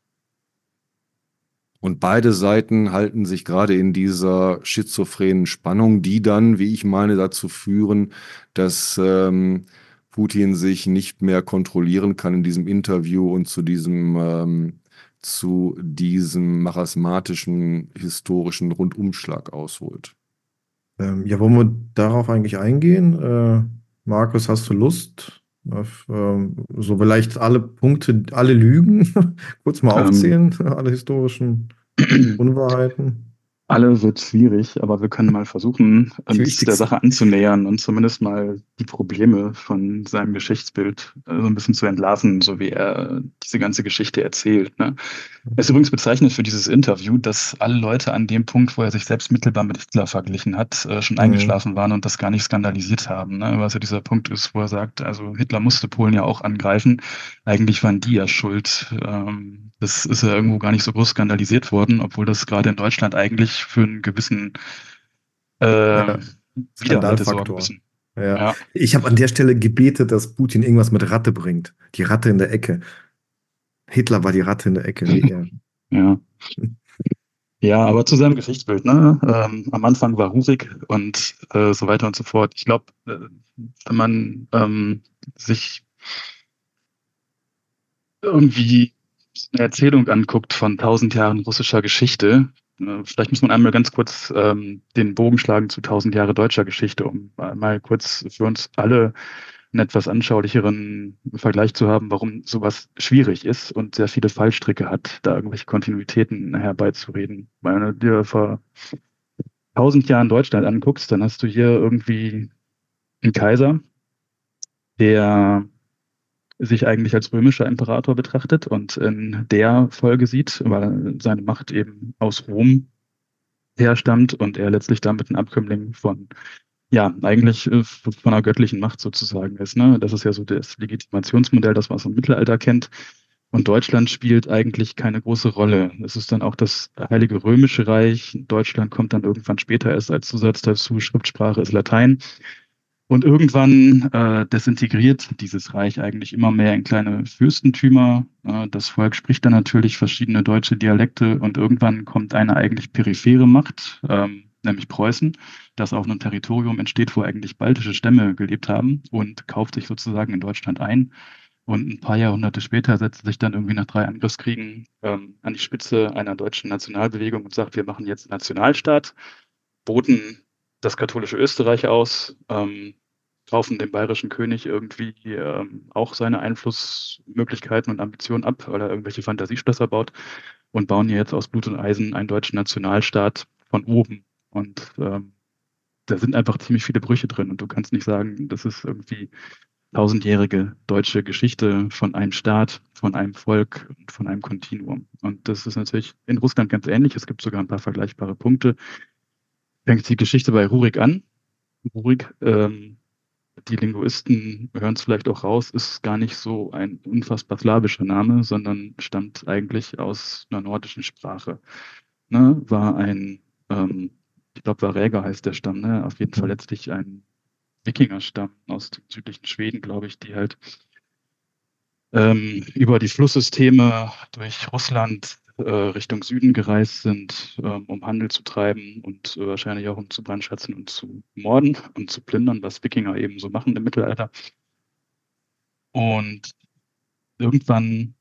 Und beide Seiten halten sich gerade in dieser schizophrenen Spannung, die dann, wie ich meine, dazu führen, dass ähm, Putin sich nicht mehr kontrollieren kann in diesem Interview und zu diesem ähm, zu diesem marasmatischen historischen Rundumschlag ausholt. Ähm, ja, wollen wir darauf eigentlich eingehen? Äh, Markus, hast du Lust? Auf, ähm, so vielleicht alle Punkte, alle Lügen *laughs* kurz mal ähm, aufzählen, alle historischen *clears throat* Unwahrheiten. Alle wird schwierig, aber wir können mal versuchen, *laughs* uns der Sache anzunähern und zumindest mal die Probleme von seinem Geschichtsbild äh, so ein bisschen zu entlarven, so wie er diese ganze Geschichte erzählt. Ne? Es ist übrigens bezeichnet für dieses Interview, dass alle Leute an dem Punkt, wo er sich selbst mittelbar mit Hitler verglichen hat, äh, schon mhm. eingeschlafen waren und das gar nicht skandalisiert haben. Ne? Was ja dieser Punkt ist, wo er sagt, also Hitler musste Polen ja auch angreifen. Eigentlich waren die ja schuld. Ähm, das ist ja irgendwo gar nicht so groß skandalisiert worden, obwohl das gerade in Deutschland eigentlich für einen gewissen äh, ja, Widerhalt sorgen müssen. Ja. ja. Ich habe an der Stelle gebetet, dass Putin irgendwas mit Ratte bringt. Die Ratte in der Ecke. Hitler war die Ratte in der Ecke. *laughs* ja. Ja, aber zu seinem Geschichtsbild, ne? Ähm, am Anfang war Rurik und äh, so weiter und so fort. Ich glaube, äh, wenn man ähm, sich irgendwie eine Erzählung anguckt von tausend Jahren russischer Geschichte, vielleicht muss man einmal ganz kurz ähm, den Bogen schlagen zu tausend Jahre deutscher Geschichte, um mal kurz für uns alle einen etwas anschaulicheren Vergleich zu haben, warum sowas schwierig ist und sehr viele Fallstricke hat, da irgendwelche Kontinuitäten herbeizureden. Meine, dir vor tausend Jahren Deutschland anguckst, dann hast du hier irgendwie einen Kaiser, der sich eigentlich als römischer Imperator betrachtet und in der Folge sieht, weil seine Macht eben aus Rom herstammt und er letztlich damit ein Abkömmling von, ja, eigentlich äh, von einer göttlichen Macht sozusagen ist. Ne? Das ist ja so das Legitimationsmodell, das man aus dem Mittelalter kennt. Und Deutschland spielt eigentlich keine große Rolle. Es ist dann auch das Heilige Römische Reich. Deutschland kommt dann irgendwann später erst als Zusatz dazu. Schriftsprache ist Latein. Und irgendwann äh, desintegriert dieses Reich eigentlich immer mehr in kleine Fürstentümer. Äh, das Volk spricht dann natürlich verschiedene deutsche Dialekte und irgendwann kommt eine eigentlich periphere Macht, ähm, nämlich Preußen, das auf einem Territorium entsteht, wo eigentlich baltische Stämme gelebt haben und kauft sich sozusagen in Deutschland ein. Und ein paar Jahrhunderte später setzt sich dann irgendwie nach drei Angriffskriegen ähm, an die Spitze einer deutschen Nationalbewegung und sagt, wir machen jetzt Nationalstaat, boten das katholische Österreich aus, ähm, kaufen dem bayerischen König irgendwie ähm, auch seine Einflussmöglichkeiten und Ambitionen ab, weil er irgendwelche Fantasieschlösser baut und bauen jetzt aus Blut und Eisen einen deutschen Nationalstaat von oben. Und ähm, da sind einfach ziemlich viele Brüche drin und du kannst nicht sagen, das ist irgendwie tausendjährige deutsche Geschichte von einem Staat, von einem Volk und von einem Kontinuum. Und das ist natürlich in Russland ganz ähnlich. Es gibt sogar ein paar vergleichbare Punkte fängt die Geschichte bei Rurik an. Rurik, ähm, die Linguisten hören es vielleicht auch raus, ist gar nicht so ein unfassbar slawischer Name, sondern stammt eigentlich aus einer nordischen Sprache. Ne? War ein, ähm, ich glaube, Varäger heißt der Stamm, ne? auf jeden Fall letztlich ein Wikingerstamm aus dem südlichen Schweden, glaube ich, die halt ähm, über die Flusssysteme durch Russland äh, Richtung Süden gereist sind, ähm, um Handel zu treiben und äh, wahrscheinlich auch um zu brandschatzen und zu morden und zu plündern, was Wikinger eben so machen im Mittelalter. Und irgendwann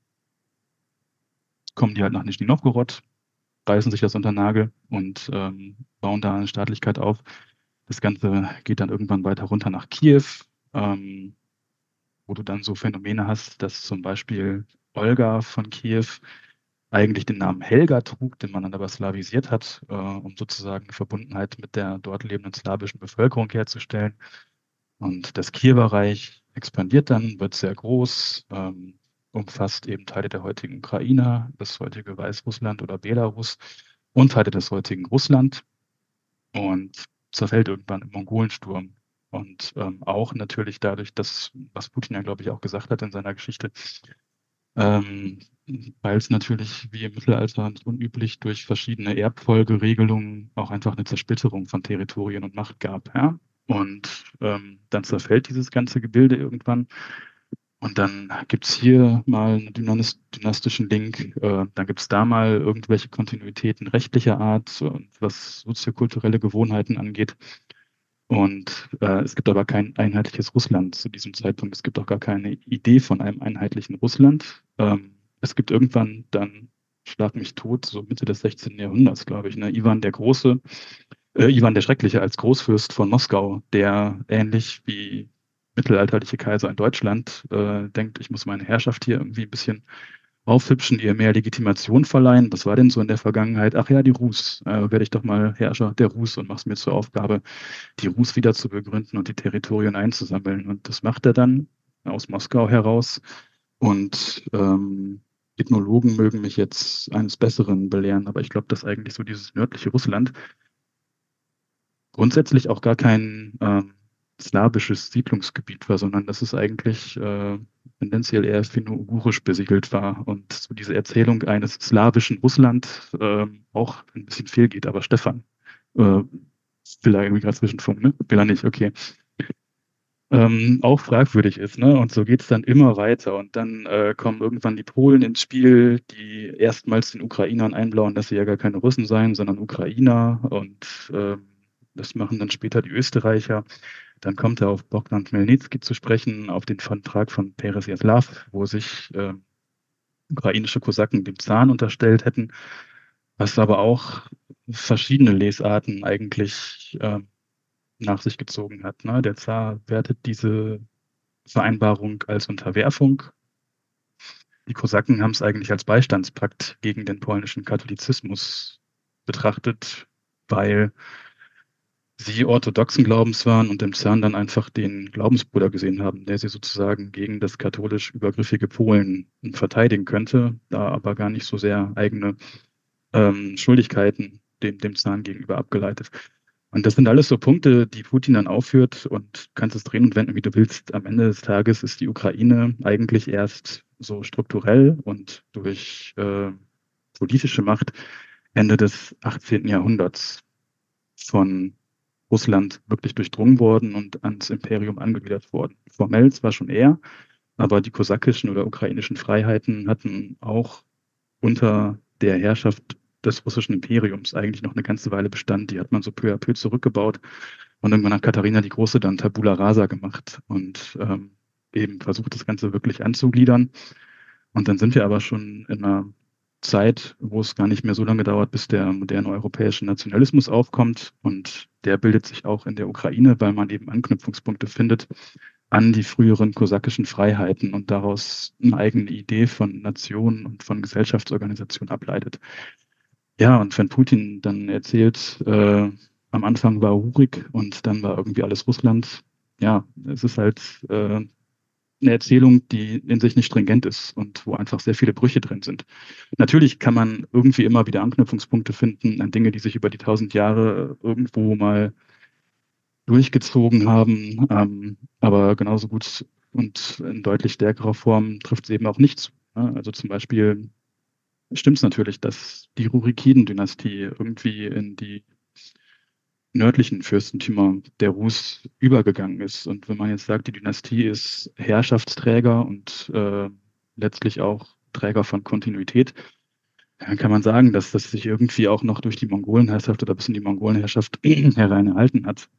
kommen die halt nach Nizhny Novgorod, reißen sich das unter Nagel und ähm, bauen da eine Staatlichkeit auf. Das Ganze geht dann irgendwann weiter runter nach Kiew, ähm, wo du dann so Phänomene hast, dass zum Beispiel Olga von Kiew eigentlich den Namen Helga trug, den man dann aber slavisiert hat, äh, um sozusagen Verbundenheit mit der dort lebenden slawischen Bevölkerung herzustellen. Und das Kiewer Reich expandiert dann, wird sehr groß, ähm, umfasst eben Teile der heutigen Ukraine, das heutige Weißrussland oder Belarus und Teile des heutigen Russland und zerfällt irgendwann im Mongolensturm. Und ähm, auch natürlich dadurch, dass, was Putin ja, glaube ich, auch gesagt hat in seiner Geschichte, ähm, weil es natürlich wie im Mittelalter unüblich durch verschiedene Erbfolgeregelungen auch einfach eine Zersplitterung von Territorien und Macht gab. Ja? Und ähm, dann zerfällt dieses ganze Gebilde irgendwann. Und dann gibt es hier mal einen dynastischen Link, äh, dann gibt es da mal irgendwelche Kontinuitäten rechtlicher Art, was soziokulturelle Gewohnheiten angeht. Und äh, es gibt aber kein einheitliches Russland zu diesem Zeitpunkt. Es gibt auch gar keine Idee von einem einheitlichen Russland. Ähm, es gibt irgendwann dann, schlag mich tot, so Mitte des 16. Jahrhunderts, glaube ich, ne, Ivan der Große, äh, Ivan der Schreckliche als Großfürst von Moskau, der ähnlich wie mittelalterliche Kaiser in Deutschland äh, denkt, ich muss meine Herrschaft hier irgendwie ein bisschen aufhübschen, ihr mehr Legitimation verleihen. Was war denn so in der Vergangenheit? Ach ja, die Rus. Äh, werde ich doch mal Herrscher der Rus und mach's mir zur Aufgabe, die Rus wieder zu begründen und die Territorien einzusammeln. Und das macht er dann aus Moskau heraus. Und ähm, Ethnologen mögen mich jetzt eines Besseren belehren, aber ich glaube, dass eigentlich so dieses nördliche Russland grundsätzlich auch gar kein ähm, slawisches Siedlungsgebiet war, sondern dass es eigentlich äh, tendenziell eher finno-ugurisch besiedelt war und so diese Erzählung eines slawischen Russland äh, auch ein bisschen fehlgeht. Aber Stefan, äh, will er irgendwie gerade zwischenfunken, ne? Will er nicht, okay. Ähm, auch fragwürdig ist, ne? Und so geht es dann immer weiter. Und dann äh, kommen irgendwann die Polen ins Spiel, die erstmals den Ukrainern einblauen, dass sie ja gar keine Russen seien, sondern Ukrainer. Und äh, das machen dann später die Österreicher. Dann kommt er auf Bogdan Chmelnytsky zu sprechen, auf den Vertrag von Peres Jaslav, wo sich äh, ukrainische Kosaken dem Zahn unterstellt hätten, was aber auch verschiedene Lesarten eigentlich äh, nach sich gezogen hat. Ne? Der Zar wertet diese Vereinbarung als Unterwerfung. Die Kosaken haben es eigentlich als Beistandspakt gegen den polnischen Katholizismus betrachtet, weil sie orthodoxen Glaubens waren und im Zern dann einfach den Glaubensbruder gesehen haben, der sie sozusagen gegen das katholisch übergriffige Polen verteidigen könnte, da aber gar nicht so sehr eigene ähm, Schuldigkeiten dem, dem Zahn gegenüber abgeleitet. Und das sind alles so Punkte, die Putin dann aufführt und kannst es drehen und wenden, wie du willst. Am Ende des Tages ist die Ukraine eigentlich erst so strukturell und durch äh, politische Macht Ende des 18. Jahrhunderts von Russland wirklich durchdrungen worden und ans Imperium angegliedert worden. Formell zwar schon eher, aber die kosakischen oder ukrainischen Freiheiten hatten auch unter der Herrschaft des russischen Imperiums eigentlich noch eine ganze Weile Bestand. Die hat man so peu à peu zurückgebaut und irgendwann hat Katharina die Große dann Tabula Rasa gemacht und ähm, eben versucht, das Ganze wirklich anzugliedern. Und dann sind wir aber schon in einer Zeit, wo es gar nicht mehr so lange dauert, bis der moderne europäische Nationalismus aufkommt. Und der bildet sich auch in der Ukraine, weil man eben Anknüpfungspunkte findet an die früheren kosakischen Freiheiten und daraus eine eigene Idee von Nation und von Gesellschaftsorganisation ableitet. Ja, und wenn Putin dann erzählt, äh, am Anfang war Rurik und dann war irgendwie alles Russland, ja, es ist halt äh, eine Erzählung, die in sich nicht stringent ist und wo einfach sehr viele Brüche drin sind. Natürlich kann man irgendwie immer wieder Anknüpfungspunkte finden an Dinge, die sich über die tausend Jahre irgendwo mal durchgezogen haben, ähm, aber genauso gut und in deutlich stärkerer Form trifft es eben auch nicht zu. Ne? Also zum Beispiel stimmt es natürlich, dass die Rurikiden-Dynastie irgendwie in die nördlichen Fürstentümer der Rus übergegangen ist. Und wenn man jetzt sagt, die Dynastie ist Herrschaftsträger und äh, letztlich auch Träger von Kontinuität, dann kann man sagen, dass das sich irgendwie auch noch durch die Mongolenherrschaft oder bis in die Mongolenherrschaft *clears throat* herein erhalten hat.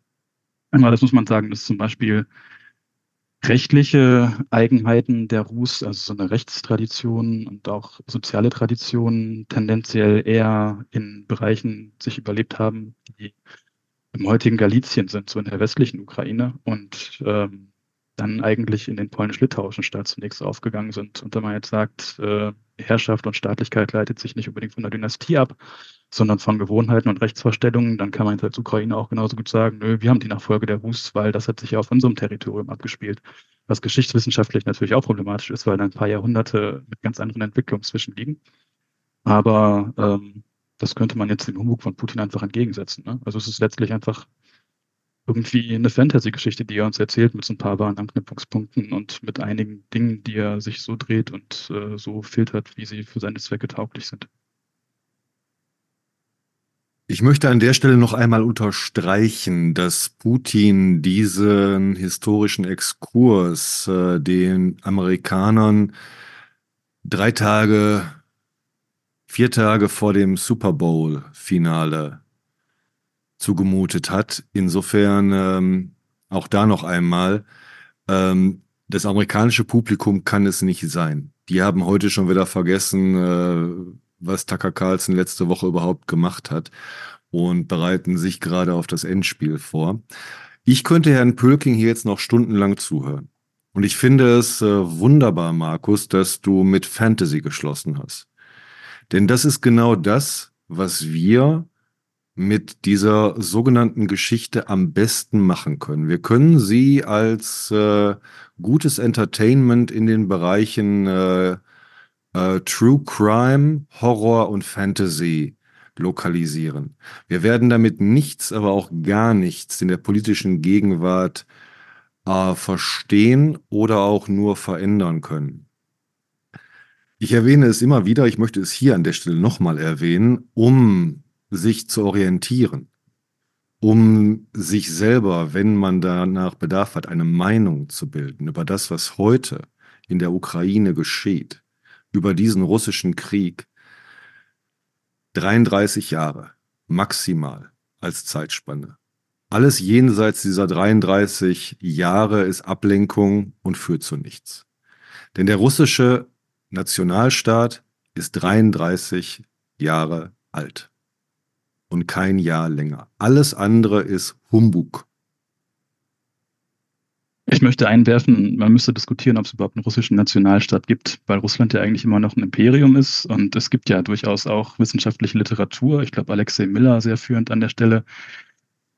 Einmal, das muss man sagen, dass zum Beispiel rechtliche Eigenheiten der Rus, also so eine Rechtstradition und auch soziale Traditionen tendenziell eher in Bereichen sich überlebt haben, die im heutigen Galizien sind, so in der westlichen Ukraine und ähm, dann eigentlich in den polnisch-litauischen Staat zunächst aufgegangen sind. Und wenn man jetzt sagt, äh, Herrschaft und Staatlichkeit leitet sich nicht unbedingt von der Dynastie ab, sondern von Gewohnheiten und Rechtsvorstellungen, dann kann man jetzt als Ukraine auch genauso gut sagen, nö, wir haben die Nachfolge der Rus, weil das hat sich ja auf unserem Territorium abgespielt. Was geschichtswissenschaftlich natürlich auch problematisch ist, weil da ein paar Jahrhunderte mit ganz anderen Entwicklungen zwischenliegen. Aber ähm, das könnte man jetzt den Humbug von Putin einfach entgegensetzen. Ne? Also es ist letztlich einfach irgendwie eine Fantasy-Geschichte, die er uns erzählt mit so ein paar wahren Anknüpfungspunkten und mit einigen Dingen, die er sich so dreht und äh, so filtert, wie sie für seine Zwecke tauglich sind. Ich möchte an der Stelle noch einmal unterstreichen, dass Putin diesen historischen Exkurs äh, den Amerikanern drei Tage vier Tage vor dem Super Bowl-Finale zugemutet hat. Insofern ähm, auch da noch einmal, ähm, das amerikanische Publikum kann es nicht sein. Die haben heute schon wieder vergessen, äh, was Tucker Carlson letzte Woche überhaupt gemacht hat und bereiten sich gerade auf das Endspiel vor. Ich könnte Herrn Pölking hier jetzt noch stundenlang zuhören. Und ich finde es äh, wunderbar, Markus, dass du mit Fantasy geschlossen hast. Denn das ist genau das, was wir mit dieser sogenannten Geschichte am besten machen können. Wir können sie als äh, gutes Entertainment in den Bereichen äh, äh, True Crime, Horror und Fantasy lokalisieren. Wir werden damit nichts, aber auch gar nichts in der politischen Gegenwart äh, verstehen oder auch nur verändern können. Ich erwähne es immer wieder, ich möchte es hier an der Stelle nochmal erwähnen, um sich zu orientieren, um sich selber, wenn man danach Bedarf hat, eine Meinung zu bilden über das, was heute in der Ukraine geschieht, über diesen russischen Krieg. 33 Jahre maximal als Zeitspanne. Alles jenseits dieser 33 Jahre ist Ablenkung und führt zu nichts. Denn der russische Nationalstaat ist 33 Jahre alt und kein Jahr länger. Alles andere ist Humbug. Ich möchte einwerfen, man müsste diskutieren, ob es überhaupt einen russischen Nationalstaat gibt, weil Russland ja eigentlich immer noch ein Imperium ist und es gibt ja durchaus auch wissenschaftliche Literatur. Ich glaube, Alexei Miller sehr führend an der Stelle,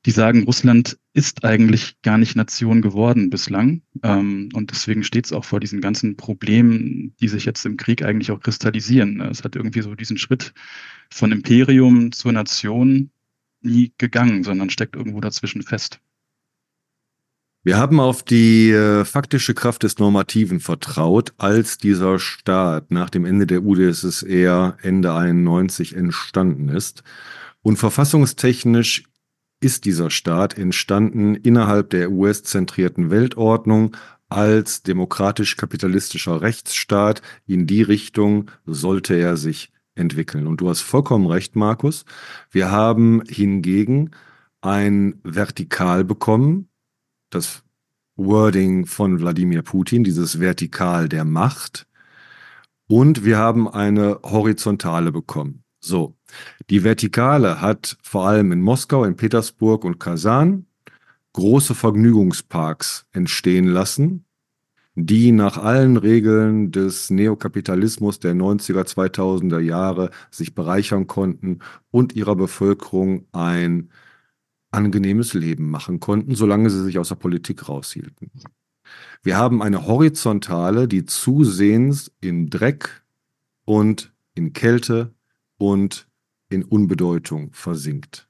die sagen, Russland ist eigentlich gar nicht Nation geworden bislang. Ähm, und deswegen steht es auch vor diesen ganzen Problemen, die sich jetzt im Krieg eigentlich auch kristallisieren. Es hat irgendwie so diesen Schritt von Imperium zur Nation nie gegangen, sondern steckt irgendwo dazwischen fest. Wir haben auf die äh, faktische Kraft des Normativen vertraut, als dieser Staat nach dem Ende der UdSSR Ende 91 entstanden ist. Und verfassungstechnisch ist dieser Staat entstanden innerhalb der US-zentrierten Weltordnung als demokratisch-kapitalistischer Rechtsstaat. In die Richtung sollte er sich entwickeln. Und du hast vollkommen recht, Markus. Wir haben hingegen ein Vertikal bekommen, das Wording von Wladimir Putin, dieses Vertikal der Macht. Und wir haben eine Horizontale bekommen. So, die Vertikale hat vor allem in Moskau, in Petersburg und Kasan große Vergnügungsparks entstehen lassen, die nach allen Regeln des Neokapitalismus der 90er, 2000er Jahre sich bereichern konnten und ihrer Bevölkerung ein angenehmes Leben machen konnten, solange sie sich aus der Politik raushielten. Wir haben eine Horizontale, die zusehends in Dreck und in Kälte und in Unbedeutung versinkt.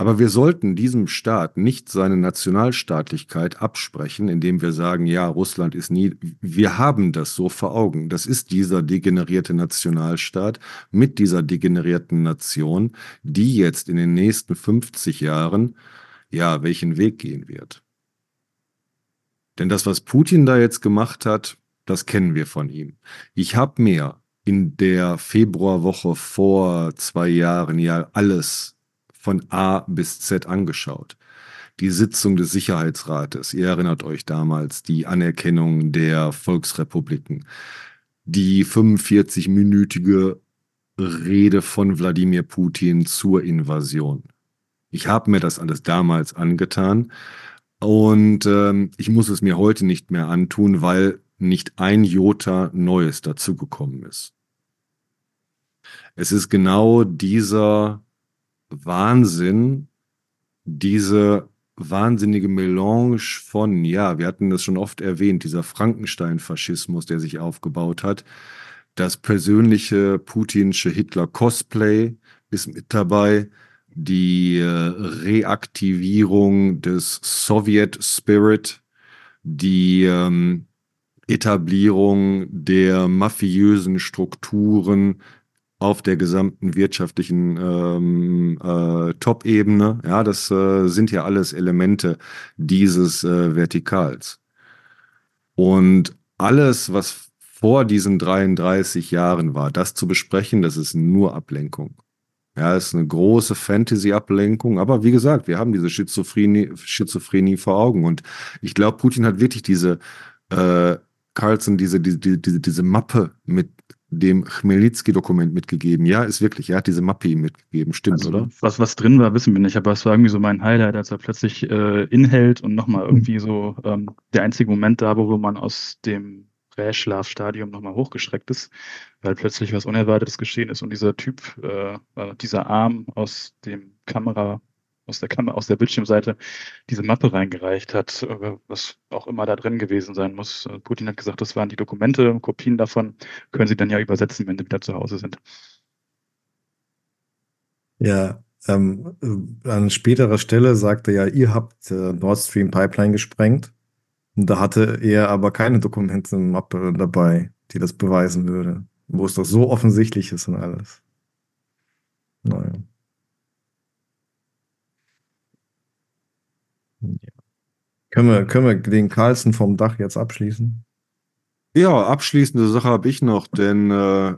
Aber wir sollten diesem Staat nicht seine Nationalstaatlichkeit absprechen, indem wir sagen, ja, Russland ist nie, wir haben das so vor Augen. Das ist dieser degenerierte Nationalstaat mit dieser degenerierten Nation, die jetzt in den nächsten 50 Jahren, ja, welchen Weg gehen wird. Denn das, was Putin da jetzt gemacht hat, das kennen wir von ihm. Ich habe mir in der Februarwoche vor zwei Jahren ja alles von A bis Z angeschaut. Die Sitzung des Sicherheitsrates, ihr erinnert euch damals, die Anerkennung der Volksrepubliken, die 45-minütige Rede von Wladimir Putin zur Invasion. Ich habe mir das alles damals angetan und ähm, ich muss es mir heute nicht mehr antun, weil nicht ein Jota Neues dazugekommen ist. Es ist genau dieser Wahnsinn, diese wahnsinnige Melange von, ja, wir hatten das schon oft erwähnt, dieser Frankenstein-Faschismus, der sich aufgebaut hat. Das persönliche putinsche Hitler-Cosplay ist mit dabei. Die äh, Reaktivierung des Sowjet-Spirit, die ähm, Etablierung der mafiösen Strukturen auf der gesamten wirtschaftlichen ähm, äh, Top-Ebene. Ja, das äh, sind ja alles Elemente dieses äh, Vertikals. Und alles, was vor diesen 33 Jahren war, das zu besprechen, das ist nur Ablenkung. Ja, ist eine große Fantasy-Ablenkung, aber wie gesagt, wir haben diese Schizophrenie, Schizophrenie vor Augen und ich glaube, Putin hat wirklich diese äh, Carlson, diese, diese, diese, diese Mappe mit dem Chmelnytsky-Dokument mitgegeben. Ja, ist wirklich, er hat diese Mappe ihm mitgegeben, stimmt, also, oder? Was, was drin war, wissen wir nicht, aber es war irgendwie so mein Highlight, als er plötzlich äh, inhält und nochmal irgendwie so ähm, der einzige Moment da, wo man aus dem Räschlafstadium nochmal hochgeschreckt ist, weil plötzlich was Unerwartetes geschehen ist und dieser Typ, äh, äh dieser Arm aus dem Kamera aus der Kamera, aus der Bildschirmseite diese Mappe reingereicht hat, äh, was auch immer da drin gewesen sein muss. Äh, Putin hat gesagt, das waren die Dokumente, Kopien davon können Sie dann ja übersetzen, wenn Sie wieder zu Hause sind. Ja, ähm, äh, an späterer Stelle sagte ja, ihr habt äh, Nord Stream Pipeline gesprengt. Da hatte er aber keine Dokumente Mappe dabei, die das beweisen würde. Wo es doch so offensichtlich ist und alles. Naja. Können wir, können wir den Carlsen vom Dach jetzt abschließen? Ja, abschließende Sache habe ich noch, denn äh,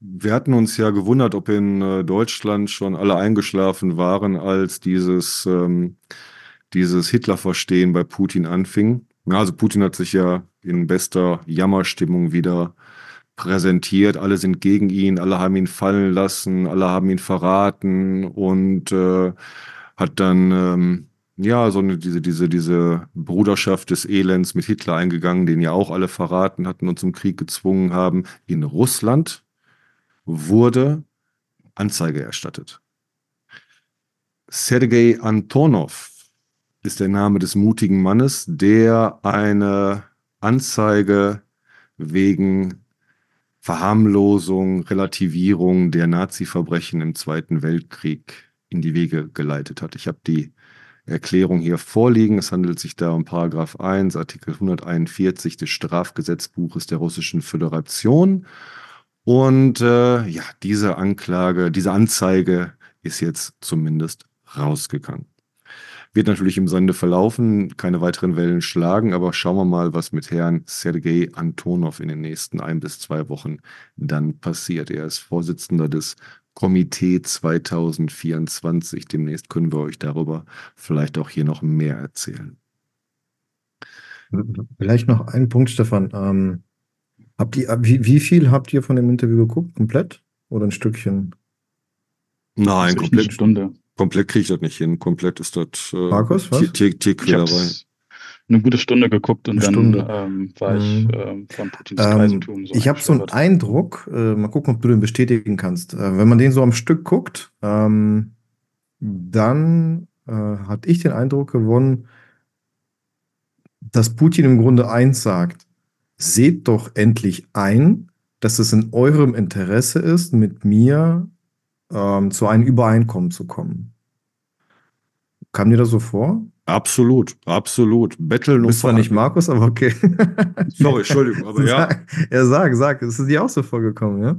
wir hatten uns ja gewundert, ob in äh, Deutschland schon alle eingeschlafen waren, als dieses, ähm, dieses Hitler-Verstehen bei Putin anfing. Also Putin hat sich ja in bester Jammerstimmung wieder präsentiert. Alle sind gegen ihn, alle haben ihn fallen lassen, alle haben ihn verraten und äh, hat dann ähm, ja, so eine, diese, diese, diese Bruderschaft des Elends mit Hitler eingegangen, den ja auch alle verraten hatten und zum Krieg gezwungen haben. In Russland wurde Anzeige erstattet. Sergei Antonov ist der Name des mutigen Mannes, der eine Anzeige wegen Verharmlosung, Relativierung der Nazi-Verbrechen im Zweiten Weltkrieg in die Wege geleitet hat. Ich habe die Erklärung hier vorliegen. Es handelt sich da um Paragraph 1, Artikel 141 des Strafgesetzbuches der Russischen Föderation. Und äh, ja, diese Anklage, diese Anzeige ist jetzt zumindest rausgegangen. Wird natürlich im Sande verlaufen, keine weiteren Wellen schlagen, aber schauen wir mal, was mit Herrn Sergei Antonov in den nächsten ein bis zwei Wochen dann passiert. Er ist Vorsitzender des Komitee 2024. Demnächst können wir euch darüber vielleicht auch hier noch mehr erzählen. Vielleicht noch ein Punkt, Stefan. Ähm, habt ihr, wie, wie viel habt ihr von dem Interview geguckt? Komplett oder ein Stückchen? Nein, komplett. Eine Stunde. Komplett kriege ich das nicht hin. Komplett ist das äh, Markus, was? Tier- Tier- Tierquälerei. Eine gute Stunde geguckt und Eine dann ähm, war ich Mhm. ähm, von Putins Ähm, Kreisentum so ich habe so einen. Eindruck, äh, mal gucken, ob du den bestätigen kannst. Äh, wenn man den so am Stück guckt, ähm, dann äh, hatte ich den Eindruck gewonnen, dass Putin im Grunde eins sagt: Seht doch endlich ein, dass es in eurem Interesse ist, mit mir ähm, zu einem Übereinkommen zu kommen. Kam dir das so vor? Absolut, absolut. Betteln Du bist zwar nicht Markus, aber okay. *laughs* Sorry, Entschuldigung, aber ja. Sag, ja, sag, sag. Ist es dir auch so vorgekommen, ja?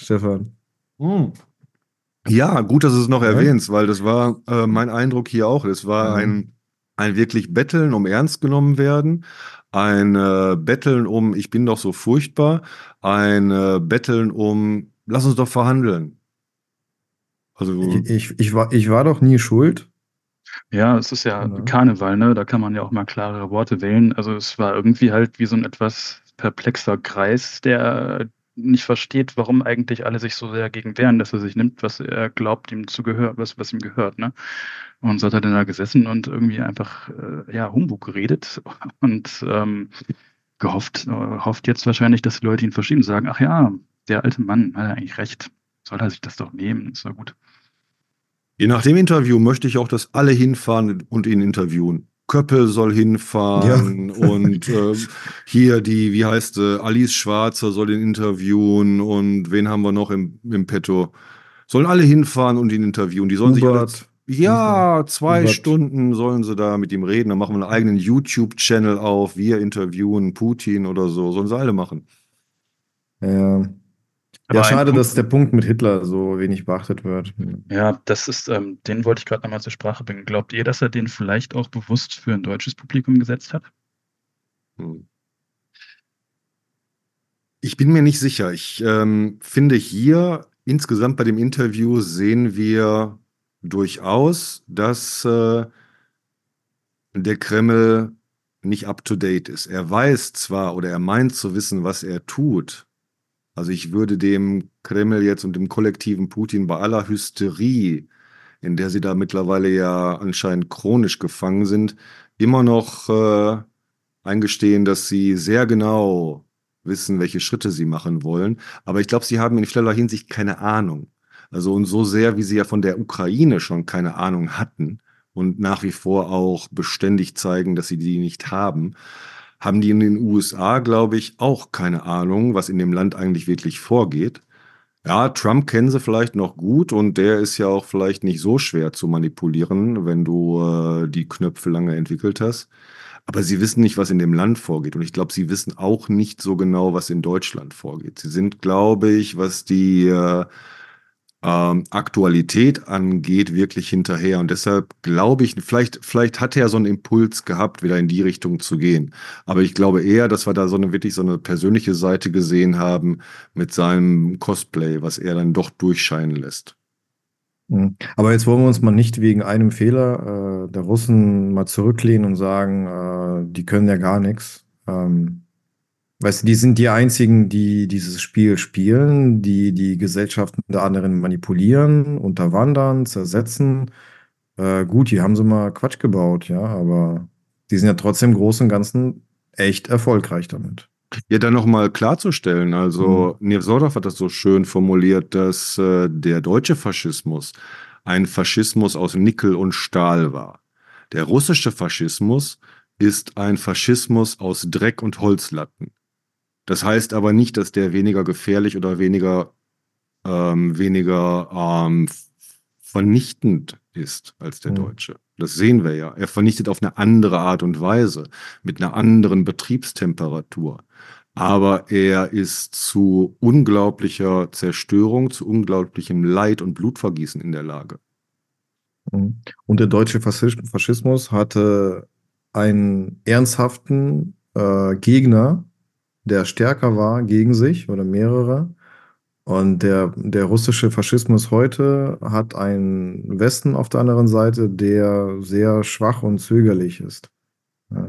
Stefan. Hm. Ja, gut, dass du es noch Ja. erwähnst, weil das war äh, mein Eindruck hier auch. Es war Mhm. ein, ein wirklich Betteln um ernst genommen werden, ein äh, Betteln um ich bin doch so furchtbar, ein äh, Betteln um lass uns doch verhandeln. Also Ich, ich, ich, war, ich war doch nie schuld. Ja, es ist ja Ja. Karneval, ne? Da kann man ja auch mal klarere Worte wählen. Also es war irgendwie halt wie so ein etwas perplexer Kreis, der nicht versteht, warum eigentlich alle sich so sehr dagegen wehren, dass er sich nimmt, was er glaubt, ihm zu gehört, was, was ihm gehört, ne? Und so hat er dann da gesessen und irgendwie einfach äh, ja, Humbug geredet *laughs* und ähm, gehofft, äh, hofft jetzt wahrscheinlich, dass die Leute ihn verstehen und sagen, ach ja, der alte Mann hat ja eigentlich recht. Soll er sich das doch nehmen, ist ja gut. Je nach dem Interview möchte ich auch, dass alle hinfahren und ihn interviewen. Köppe soll hinfahren *laughs* und äh, hier die, wie heißt äh, Alice Schwarzer soll ihn interviewen und wen haben wir noch im, im Petto? Sollen alle hinfahren und ihn interviewen. Die sollen sich alle, Hubert. ja, zwei Hubert. Stunden sollen sie da mit ihm reden. Dann machen wir einen eigenen YouTube-Channel auf. Wir interviewen Putin oder so. Sollen sie alle machen. Ja, Aber ja schade, Punkt- dass der Punkt mit Hitler so wenig beachtet wird. Ja, das ist, ähm, den wollte ich gerade nochmal zur Sprache bringen. Glaubt ihr, dass er den vielleicht auch bewusst für ein deutsches Publikum gesetzt hat? Hm. Ich bin mir nicht sicher. Ich ähm, finde hier insgesamt bei dem Interview sehen wir durchaus, dass äh, der Kreml nicht up-to-date ist. Er weiß zwar oder er meint zu wissen, was er tut. Also ich würde dem Kreml jetzt und dem kollektiven Putin bei aller Hysterie, in der sie da mittlerweile ja anscheinend chronisch gefangen sind, immer noch äh, eingestehen, dass sie sehr genau wissen, welche Schritte sie machen wollen. Aber ich glaube, sie haben in vielerlei Hinsicht keine Ahnung. Also und so sehr, wie sie ja von der Ukraine schon keine Ahnung hatten und nach wie vor auch beständig zeigen, dass sie die nicht haben, haben die in den USA, glaube ich, auch keine Ahnung, was in dem Land eigentlich wirklich vorgeht. Ja, Trump kennen sie vielleicht noch gut und der ist ja auch vielleicht nicht so schwer zu manipulieren, wenn du äh, die Knöpfe lange entwickelt hast. Aber sie wissen nicht, was in dem Land vorgeht. Und ich glaube, sie wissen auch nicht so genau, was in Deutschland vorgeht. Sie sind, glaube ich, was die äh, ähm, Aktualität angeht, wirklich hinterher. Und deshalb glaube ich, vielleicht, vielleicht hat er so einen Impuls gehabt, wieder in die Richtung zu gehen. Aber ich glaube eher, dass wir da so eine wirklich so eine persönliche Seite gesehen haben mit seinem Cosplay, was er dann doch durchscheinen lässt. Mhm. Aber jetzt wollen wir uns mal nicht wegen einem Fehler äh, der Russen mal zurücklehnen und sagen, äh, die können ja gar nichts. Ähm, weißt du, die sind die einzigen, die dieses Spiel spielen, die die Gesellschaften der anderen manipulieren, unterwandern, zersetzen. Äh, gut, die haben sie mal Quatsch gebaut, ja, aber die sind ja trotzdem im Großen und Ganzen echt erfolgreich damit. Ja, dann nochmal klarzustellen, also Nevzorov hat das so schön formuliert, dass äh, der deutsche Faschismus ein Faschismus aus Nickel und Stahl war. Der russische Faschismus ist ein Faschismus aus Dreck und Holzlatten. Das heißt aber nicht, dass der weniger gefährlich oder weniger, ähm, weniger ähm, vernichtend ist als der mhm. Deutsche. Das sehen wir ja. Er vernichtet auf eine andere Art und Weise, mit einer anderen Betriebstemperatur. Aber er ist zu unglaublicher Zerstörung, zu unglaublichem Leid und Blutvergießen in der Lage. Mhm. Und der deutsche Faschismus hatte einen ernsthaften äh, Gegner, der stärker war gegen sich oder mehrere. Und der, der russische Faschismus heute hat einen Westen auf der anderen Seite, der sehr schwach und zögerlich ist.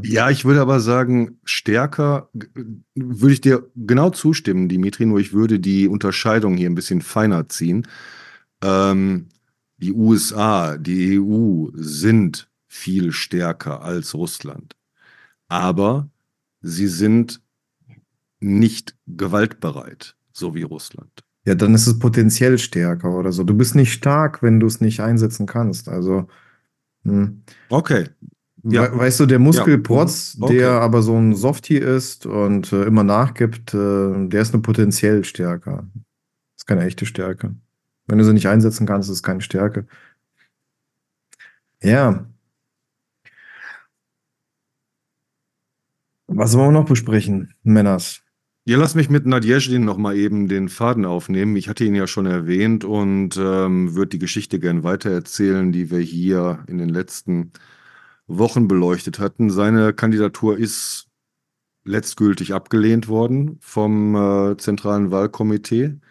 Ja. ich würde aber sagen, stärker würde ich dir genau zustimmen, Dimitri, nur ich würde die Unterscheidung hier ein bisschen feiner ziehen. Ähm, die USA, die EU sind viel stärker als Russland. Aber sie sind nicht gewaltbereit, so wie Russland. Ja, dann ist es potenziell stärker oder so. Du bist nicht stark, wenn du es nicht einsetzen kannst. Also. Hm. Okay. Ja. We weißt du, der Muskelprotz, ja. okay. der aber so ein Softie ist und äh, immer nachgibt, äh, der ist eine potenziell stärker. Das ist keine echte Stärke. Wenn du sie nicht einsetzen kannst, ist es keine Stärke. Ja. Was wollen wir noch besprechen, Männers? Ja, lass mich mit Nadjezdin noch mal eben den Faden aufnehmen. Ich hatte ihn ja schon erwähnt und ähm, würde die Geschichte gern weitererzählen, die wir hier in den letzten Wochen beleuchtet hatten. Seine Kandidatur ist letztgültig abgelehnt worden vom äh, Zentralen Wahlkomitee.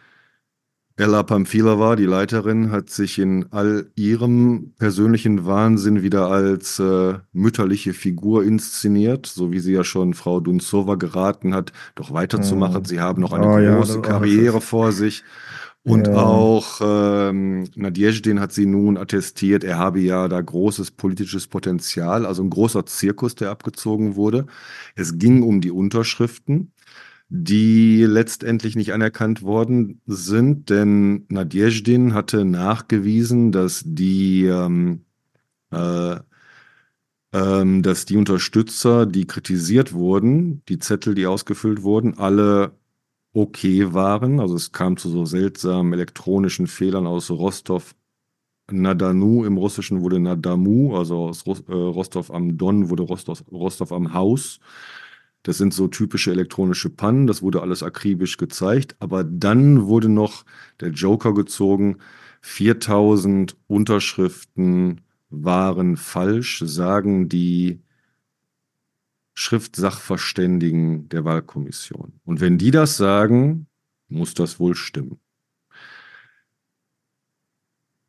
Ella Pamphilova, die Leiterin, hat sich in all ihrem persönlichen Wahnsinn wieder als äh, mütterliche Figur inszeniert, so wie sie ja schon Frau Dunzova geraten hat, doch weiterzumachen. Mhm. Sie haben noch eine oh, große ja, Karriere vor sich. Und ja. auch ähm, Nadjezdin hat sie nun attestiert, er habe ja da großes politisches Potenzial, also ein großer Zirkus, der abgezogen wurde. Es ging um die Unterschriften die letztendlich nicht anerkannt worden sind, denn Nadjezdin hatte nachgewiesen, dass die, ähm, äh, ähm, dass die Unterstützer, die kritisiert wurden, die Zettel, die ausgefüllt wurden, alle okay waren. Also es kam zu so seltsamen elektronischen Fehlern aus Rostov. Nadanu im Russischen wurde Nadamu, also aus äh, Rostov am Don wurde Rostov, Rostov am Haus. Das sind so typische elektronische Pannen, das wurde alles akribisch gezeigt. Aber dann wurde noch der Joker gezogen. 4000 Unterschriften waren falsch, sagen die Schriftsachverständigen der Wahlkommission. Und wenn die das sagen, muss das wohl stimmen.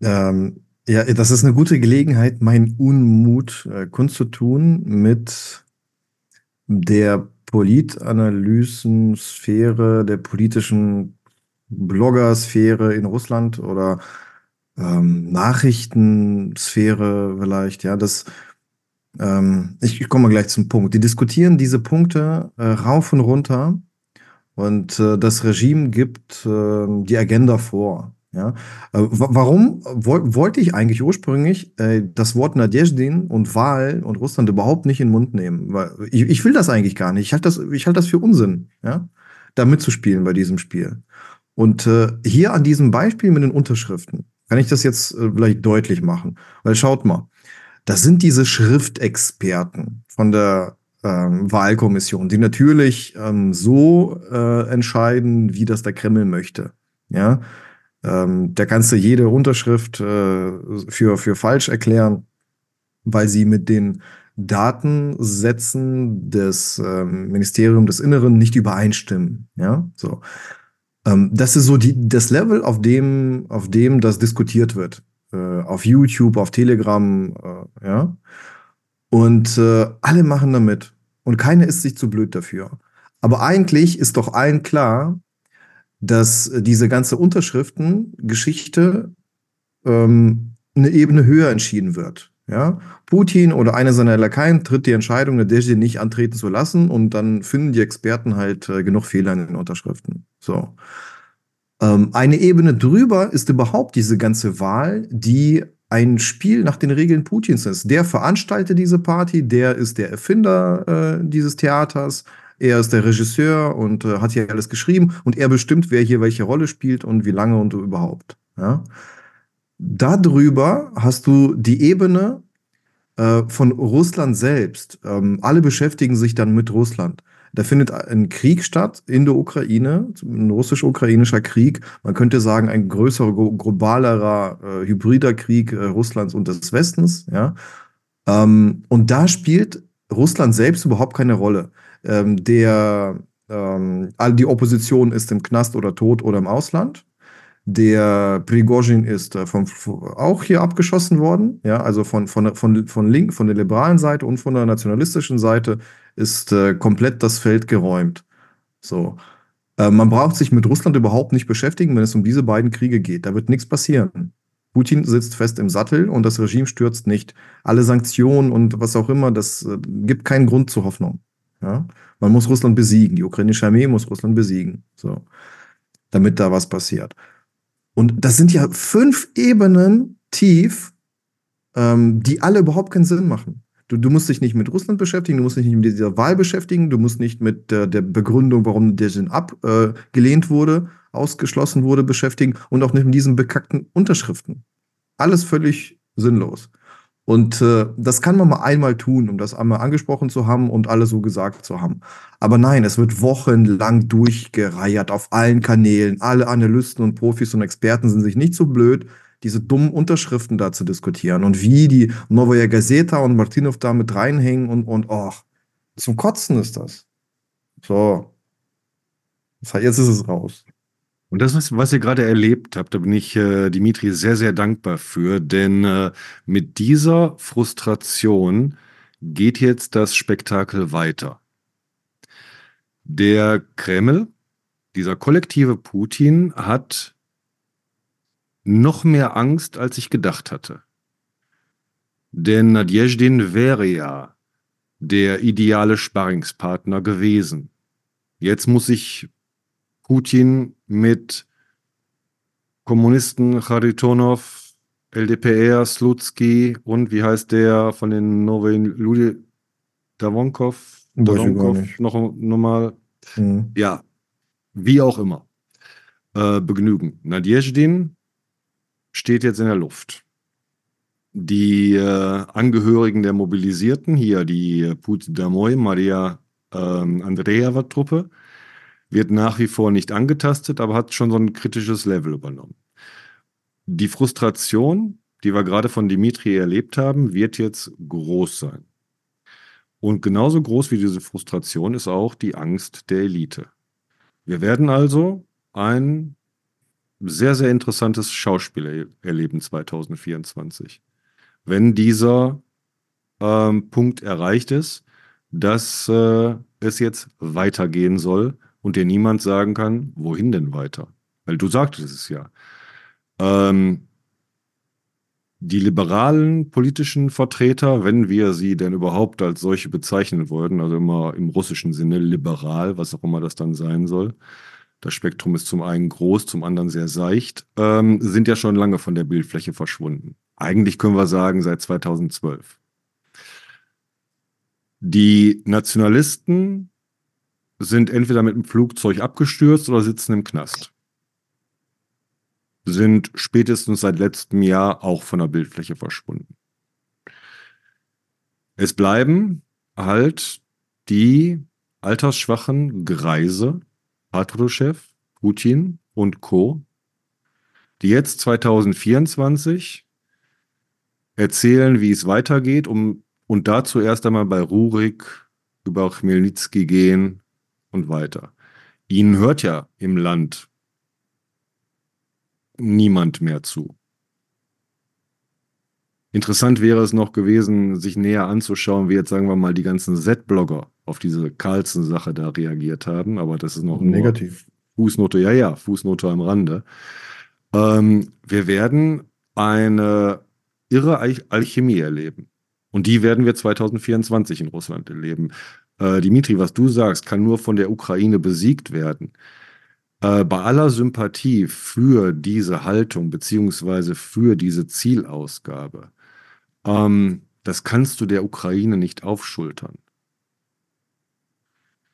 Ähm, ja, das ist eine gute Gelegenheit, meinen Unmut äh, kundzutun mit der Politanalysensphäre, der politischen Bloggersphäre in Russland oder ähm, Nachrichtensphäre vielleicht, ja, das ähm, ich, ich komme gleich zum Punkt. Die diskutieren diese Punkte äh, rauf und runter und äh, das Regime gibt äh, die Agenda vor. Ja? Äh, warum woll, wollte ich eigentlich ursprünglich äh, das Wort Nadjezdin und Wahl und Russland überhaupt nicht in den Mund nehmen? Weil ich, ich will das eigentlich gar nicht. Ich halte das, ich halte das für Unsinn, ja? da mitzuspielen bei diesem Spiel. Und äh, hier an diesem Beispiel mit den Unterschriften kann ich das jetzt äh, vielleicht deutlich machen. Weil schaut mal, das sind diese Schriftexperten von der ähm, Wahlkommission, die natürlich ähm, so äh, entscheiden, wie das der Kreml möchte. Ja, ähm, da kannst du jede Unterschrift äh, für, für falsch erklären, weil sie mit den Datensätzen des ähm, Ministeriums des Inneren nicht übereinstimmen. Ja, so. Ähm, das ist so die, das Level, auf dem, auf dem das diskutiert wird. Äh, auf YouTube, auf Telegram, äh, ja. Und äh, alle machen damit. Und keiner ist sich zu blöd dafür. Aber eigentlich ist doch allen klar, dass diese ganze Unterschriftengeschichte ähm, eine Ebene höher entschieden wird. Ja? Putin oder eine seiner Lakaien tritt die Entscheidung, Nadezhda nicht antreten zu lassen und dann finden die Experten halt äh, genug Fehler in den Unterschriften. So. Ähm, eine Ebene drüber ist überhaupt diese ganze Wahl, die ein Spiel nach den Regeln Putins ist. Der veranstaltet diese Party, der ist der Erfinder äh, dieses Theaters, er ist der Regisseur und äh, hat hier alles geschrieben und er bestimmt, wer hier welche Rolle spielt und wie lange und überhaupt. Ja? Darüber hast du die Ebene äh, von Russland selbst. Ähm, alle beschäftigen sich dann mit Russland. Da findet ein Krieg statt in der Ukraine, ein russisch-ukrainischer Krieg. Man könnte sagen, ein größerer, globalerer, äh, hybrider Krieg äh, Russlands und des Westens. Ja? Ähm, und da spielt Russland selbst überhaupt keine Rolle. Ähm, der, ähm, die Opposition ist im Knast oder tot oder im Ausland. Der Prigozhin ist äh, vom, auch hier abgeschossen worden, ja, also von, von, von, von Link, von der liberalen Seite und von der nationalistischen Seite ist äh, komplett das Feld geräumt. So. Äh, man braucht sich mit Russland überhaupt nicht beschäftigen, wenn es um diese beiden Kriege geht. Da wird nichts passieren. Putin sitzt fest im Sattel und das Regime stürzt nicht. Alle Sanktionen und was auch immer, das äh, gibt keinen Grund zur Hoffnung. Ja? Man muss Russland besiegen. Die ukrainische Armee muss Russland besiegen. So. Damit da was passiert. Und das sind ja fünf Ebenen tief, ähm, die alle überhaupt keinen Sinn machen. Du, du, musst dich nicht mit Russland beschäftigen, du musst dich nicht mit dieser Wahl beschäftigen, du musst nicht mit der, der Begründung, warum der Sinn abgelehnt äh, wurde, ausgeschlossen wurde, beschäftigen und auch nicht mit diesen bekackten Unterschriften. Alles völlig sinnlos. Und äh, das kann man mal einmal tun, um das einmal angesprochen zu haben und alle so gesagt zu haben. Aber nein, es wird wochenlang durchgereiert auf allen Kanälen. Alle Analysten und Profis und Experten sind sich nicht so blöd, diese dummen Unterschriften da zu diskutieren und wie die Novaya Gazeta und Martinov da mit reinhängen und, und, oh, zum Kotzen ist das. So. Jetzt ist es raus. Und das, was ihr gerade erlebt habt, da bin ich äh, Dimitri sehr, sehr dankbar für, denn äh, mit dieser Frustration geht jetzt das Spektakel weiter. Der Kreml, dieser kollektive Putin, hat noch mehr Angst, als ich gedacht hatte. Denn Nadjezdin wäre ja der ideale Sparringspartner gewesen. Jetzt muss ich Putin mit Kommunisten Charitonov, LDPR, Slutsky und wie heißt der von den neuen Ludi Davonkov? Davonkov noch, noch mal. Mhm. Ja, wie auch immer. Äh, Begnügen. Nadjezdin steht jetzt in der Luft. Die äh, Angehörigen der Mobilisierten, hier die Put Damoy, Maria ähm, Andreeva-Truppe, wird nach wie vor nicht angetastet, aber hat schon so ein kritisches Level übernommen. Die Frustration, die wir gerade von Dimitri erlebt haben, wird jetzt groß sein. Und genauso groß wie diese Frustration ist auch die Angst der Elite. Wir werden also ein sehr, sehr interessantes Schauspiel erleben 2024. Wenn dieser ähm, Punkt erreicht ist, dass äh, es jetzt weitergehen soll und dir niemand sagen kann, wohin denn weiter? Weil du sagtest es ja. Ähm, die liberalen politischen Vertreter, wenn wir sie denn überhaupt als solche bezeichnen wollten, also immer im russischen Sinne liberal, was auch immer das dann sein soll, das Spektrum ist zum einen groß, zum anderen sehr seicht, ähm, sind ja schon lange von der Bildfläche verschwunden. Eigentlich können wir sagen seit 2012. Die Nationalisten sind entweder mit dem Flugzeug abgestürzt oder sitzen im Knast. Sind spätestens seit letztem Jahr auch von der Bildfläche verschwunden. Es bleiben halt die altersschwachen Greise, Patrushev, Putin und Co., die jetzt 2024 erzählen, wie es weitergeht, um, und dazu erst einmal bei Rurik über Chmielnicki gehen und weiter. Ihnen hört ja im Land niemand mehr zu. Interessant wäre es noch gewesen, sich näher anzuschauen, wie jetzt sagen wir mal die ganzen Z-Blogger auf diese Carlsen-Sache da reagiert haben, aber das ist noch negativ. Fußnote, ja, ja, Fußnote am Rande. Ähm, wir werden eine irre Alchemie erleben. Und die werden wir 2024 in Russland erleben äh, Dimitri, was du sagst, kann nur von der Ukraine besiegt werden. Äh, bei aller Sympathie für diese Haltung beziehungsweise für diese Zielausgabe, ähm, das kannst du der Ukraine nicht aufschultern.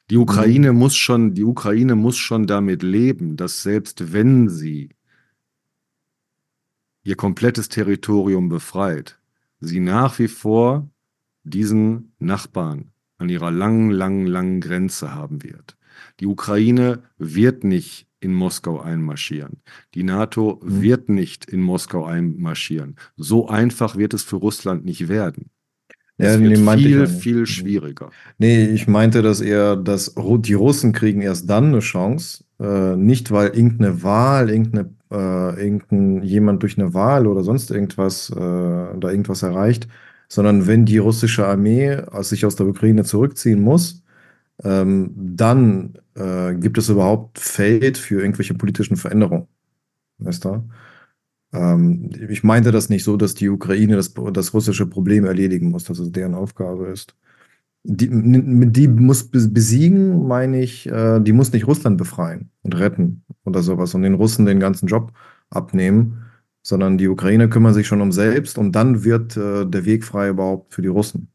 Die Ukraine mhm. muss schon, die Ukraine muss schon damit leben, dass selbst wenn sie ihr komplettes Territorium befreit, sie nach wie vor diesen Nachbarn an ihrer langen, langen, langen Grenze haben wird. Die Ukraine wird nicht in Moskau einmarschieren. Die NATO mhm. wird nicht in Moskau einmarschieren. So einfach wird es für Russland nicht werden. Es ja, wird nee, viel, viel mhm. schwieriger. Nee, ich meinte, dass eher, dass die Russen kriegen erst dann eine Chance, äh, nicht weil irgendeine Wahl, irgendeine, äh, irgendein jemand durch eine Wahl oder sonst irgendwas äh, da irgendwas erreicht, sondern wenn die russische Armee sich aus der Ukraine zurückziehen muss, ähm, dann äh, gibt es überhaupt Feld für irgendwelche politischen Veränderungen. Weißt du? Ähm, ich meinte das nicht so, dass die Ukraine das, das russische Problem erledigen muss, dass es deren Aufgabe ist. Die, die muss besiegen, meine ich, äh, die muss nicht Russland befreien und retten oder sowas und den Russen den ganzen Job abnehmen, sondern die Ukraine kümmert sich schon um selbst und dann wird äh, der Weg frei überhaupt für die Russen.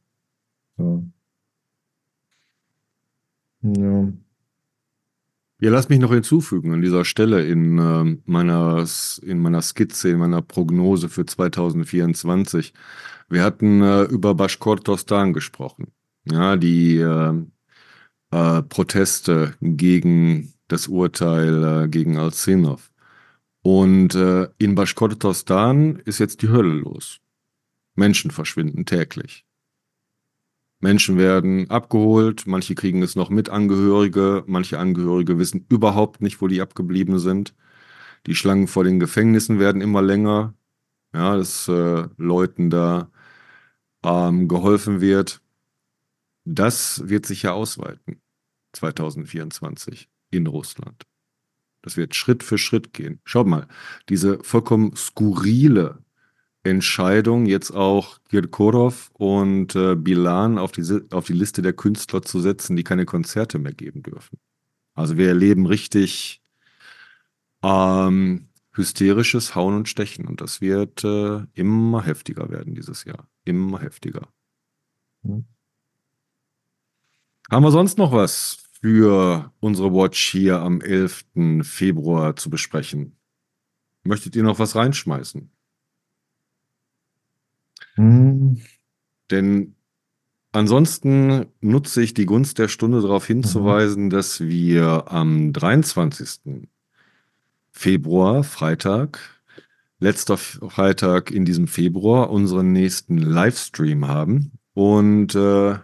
So. Ja. Ja, lass mich noch hinzufügen an dieser Stelle in, äh, meiner, in meiner Skizze, in meiner Prognose für 2024. Wir hatten äh, über Baschkortostan gesprochen. Ja, die äh, äh, Proteste gegen das Urteil äh, gegen Alzinov. Und äh, in Baschkortostan ist jetzt die Hölle los. Menschen verschwinden täglich. Menschen werden abgeholt, manche kriegen es noch mit Angehörige, manche Angehörige wissen überhaupt nicht, wo die abgeblieben sind. Die Schlangen vor den Gefängnissen werden immer länger, ja, dass äh, Leuten da ähm, geholfen wird. Das wird sich ja ausweiten 2024 in Russland. Das wird Schritt für Schritt gehen. Schaut mal, diese vollkommen skurrile Entscheidung, jetzt auch Kirkorov und äh, Bilan auf die, auf die Liste der Künstler zu setzen, die keine Konzerte mehr geben dürfen. Also wir erleben richtig ähm, hysterisches Hauen und Stechen und das wird äh, immer heftiger werden dieses Jahr. Immer heftiger. Mhm. Haben wir sonst noch was für unsere Watch hier am 11. Februar zu besprechen? Möchtet ihr noch was reinschmeißen? Mhm. Denn ansonsten nutze ich die Gunst der Stunde darauf hinzuweisen, mhm. dass wir am 23. Februar, Freitag, letzter Freitag in diesem Februar, unseren nächsten Livestream haben. Und äh,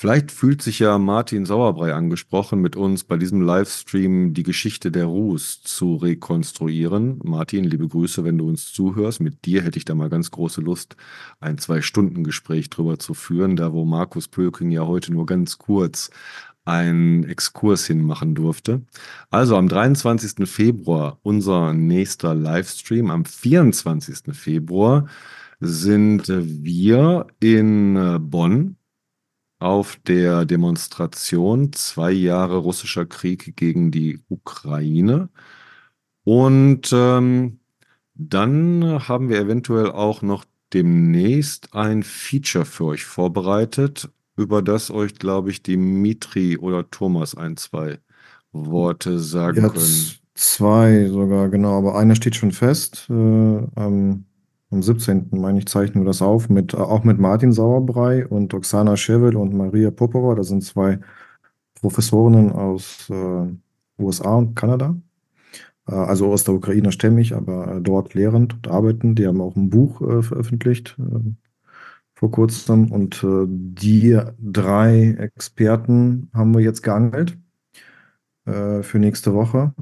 Vielleicht fühlt sich ja Martin Sauerbrei angesprochen, mit uns bei diesem Livestream die Geschichte der Ruß zu rekonstruieren. Martin, liebe Grüße, wenn du uns zuhörst. Mit dir hätte ich da mal ganz große Lust, ein Zwei-Stunden-Gespräch drüber zu führen, da wo Markus Pölking ja heute nur ganz kurz einen Exkurs hinmachen durfte. Also am 23. Februar unser nächster Livestream. Am 24. Februar sind wir in Bonn auf der Demonstration zwei Jahre russischer Krieg gegen die Ukraine. Und ähm, dann haben wir eventuell auch noch demnächst ein Feature für euch vorbereitet, über das euch, glaube ich, Dimitri oder Thomas ein, zwei Worte sagen Jetzt können. Zwei sogar, genau, aber einer steht schon fest. Äh, ähm, am 17. meine ich, zeichnen wir das auf, mit, auch mit Martin Sauerbrei und Oksana Schevel und Maria Popova. Das sind zwei Professorinnen aus äh, USA und Kanada. Äh, also aus der Ukraine stämmig, aber äh, dort lehrend und arbeiten. Die haben auch ein Buch äh, veröffentlicht äh, vor kurzem. Und äh, die drei Experten haben wir jetzt geangelt für nächste Woche.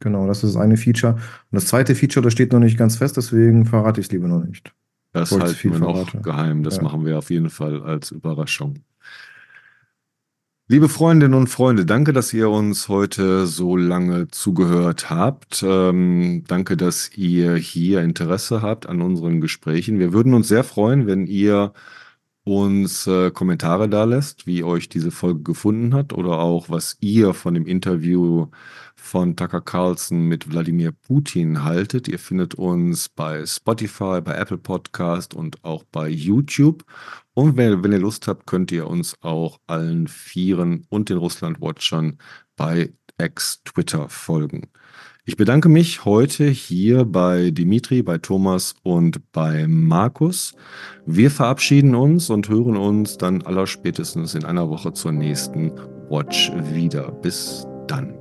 Genau, das ist das eine Feature. Und das zweite Feature, das steht noch nicht ganz fest, deswegen verrate ich es lieber noch nicht. Das halten wir noch geheim. Das ja. machen wir auf jeden Fall als Überraschung. Liebe Freundinnen und Freunde, danke, dass ihr uns heute so lange zugehört habt. Ähm, danke, dass ihr hier Interesse habt an unseren Gesprächen. Wir würden uns sehr freuen, wenn ihr uns äh, Kommentare da lässt, wie euch diese Folge gefunden hat oder auch was ihr von dem Interview von Tucker Carlson mit Wladimir Putin haltet. Ihr findet uns bei Spotify, bei Apple Podcast und auch bei YouTube. Und wenn, wenn ihr Lust habt, könnt ihr uns auch allen Vieren und den Russland-Watchern bei Ex-Twitter folgen. Ich bedanke mich heute hier bei Dimitri, bei Thomas und bei Markus. Wir verabschieden uns und hören uns dann allerspätestens in einer Woche zur nächsten Watch wieder. Bis dann.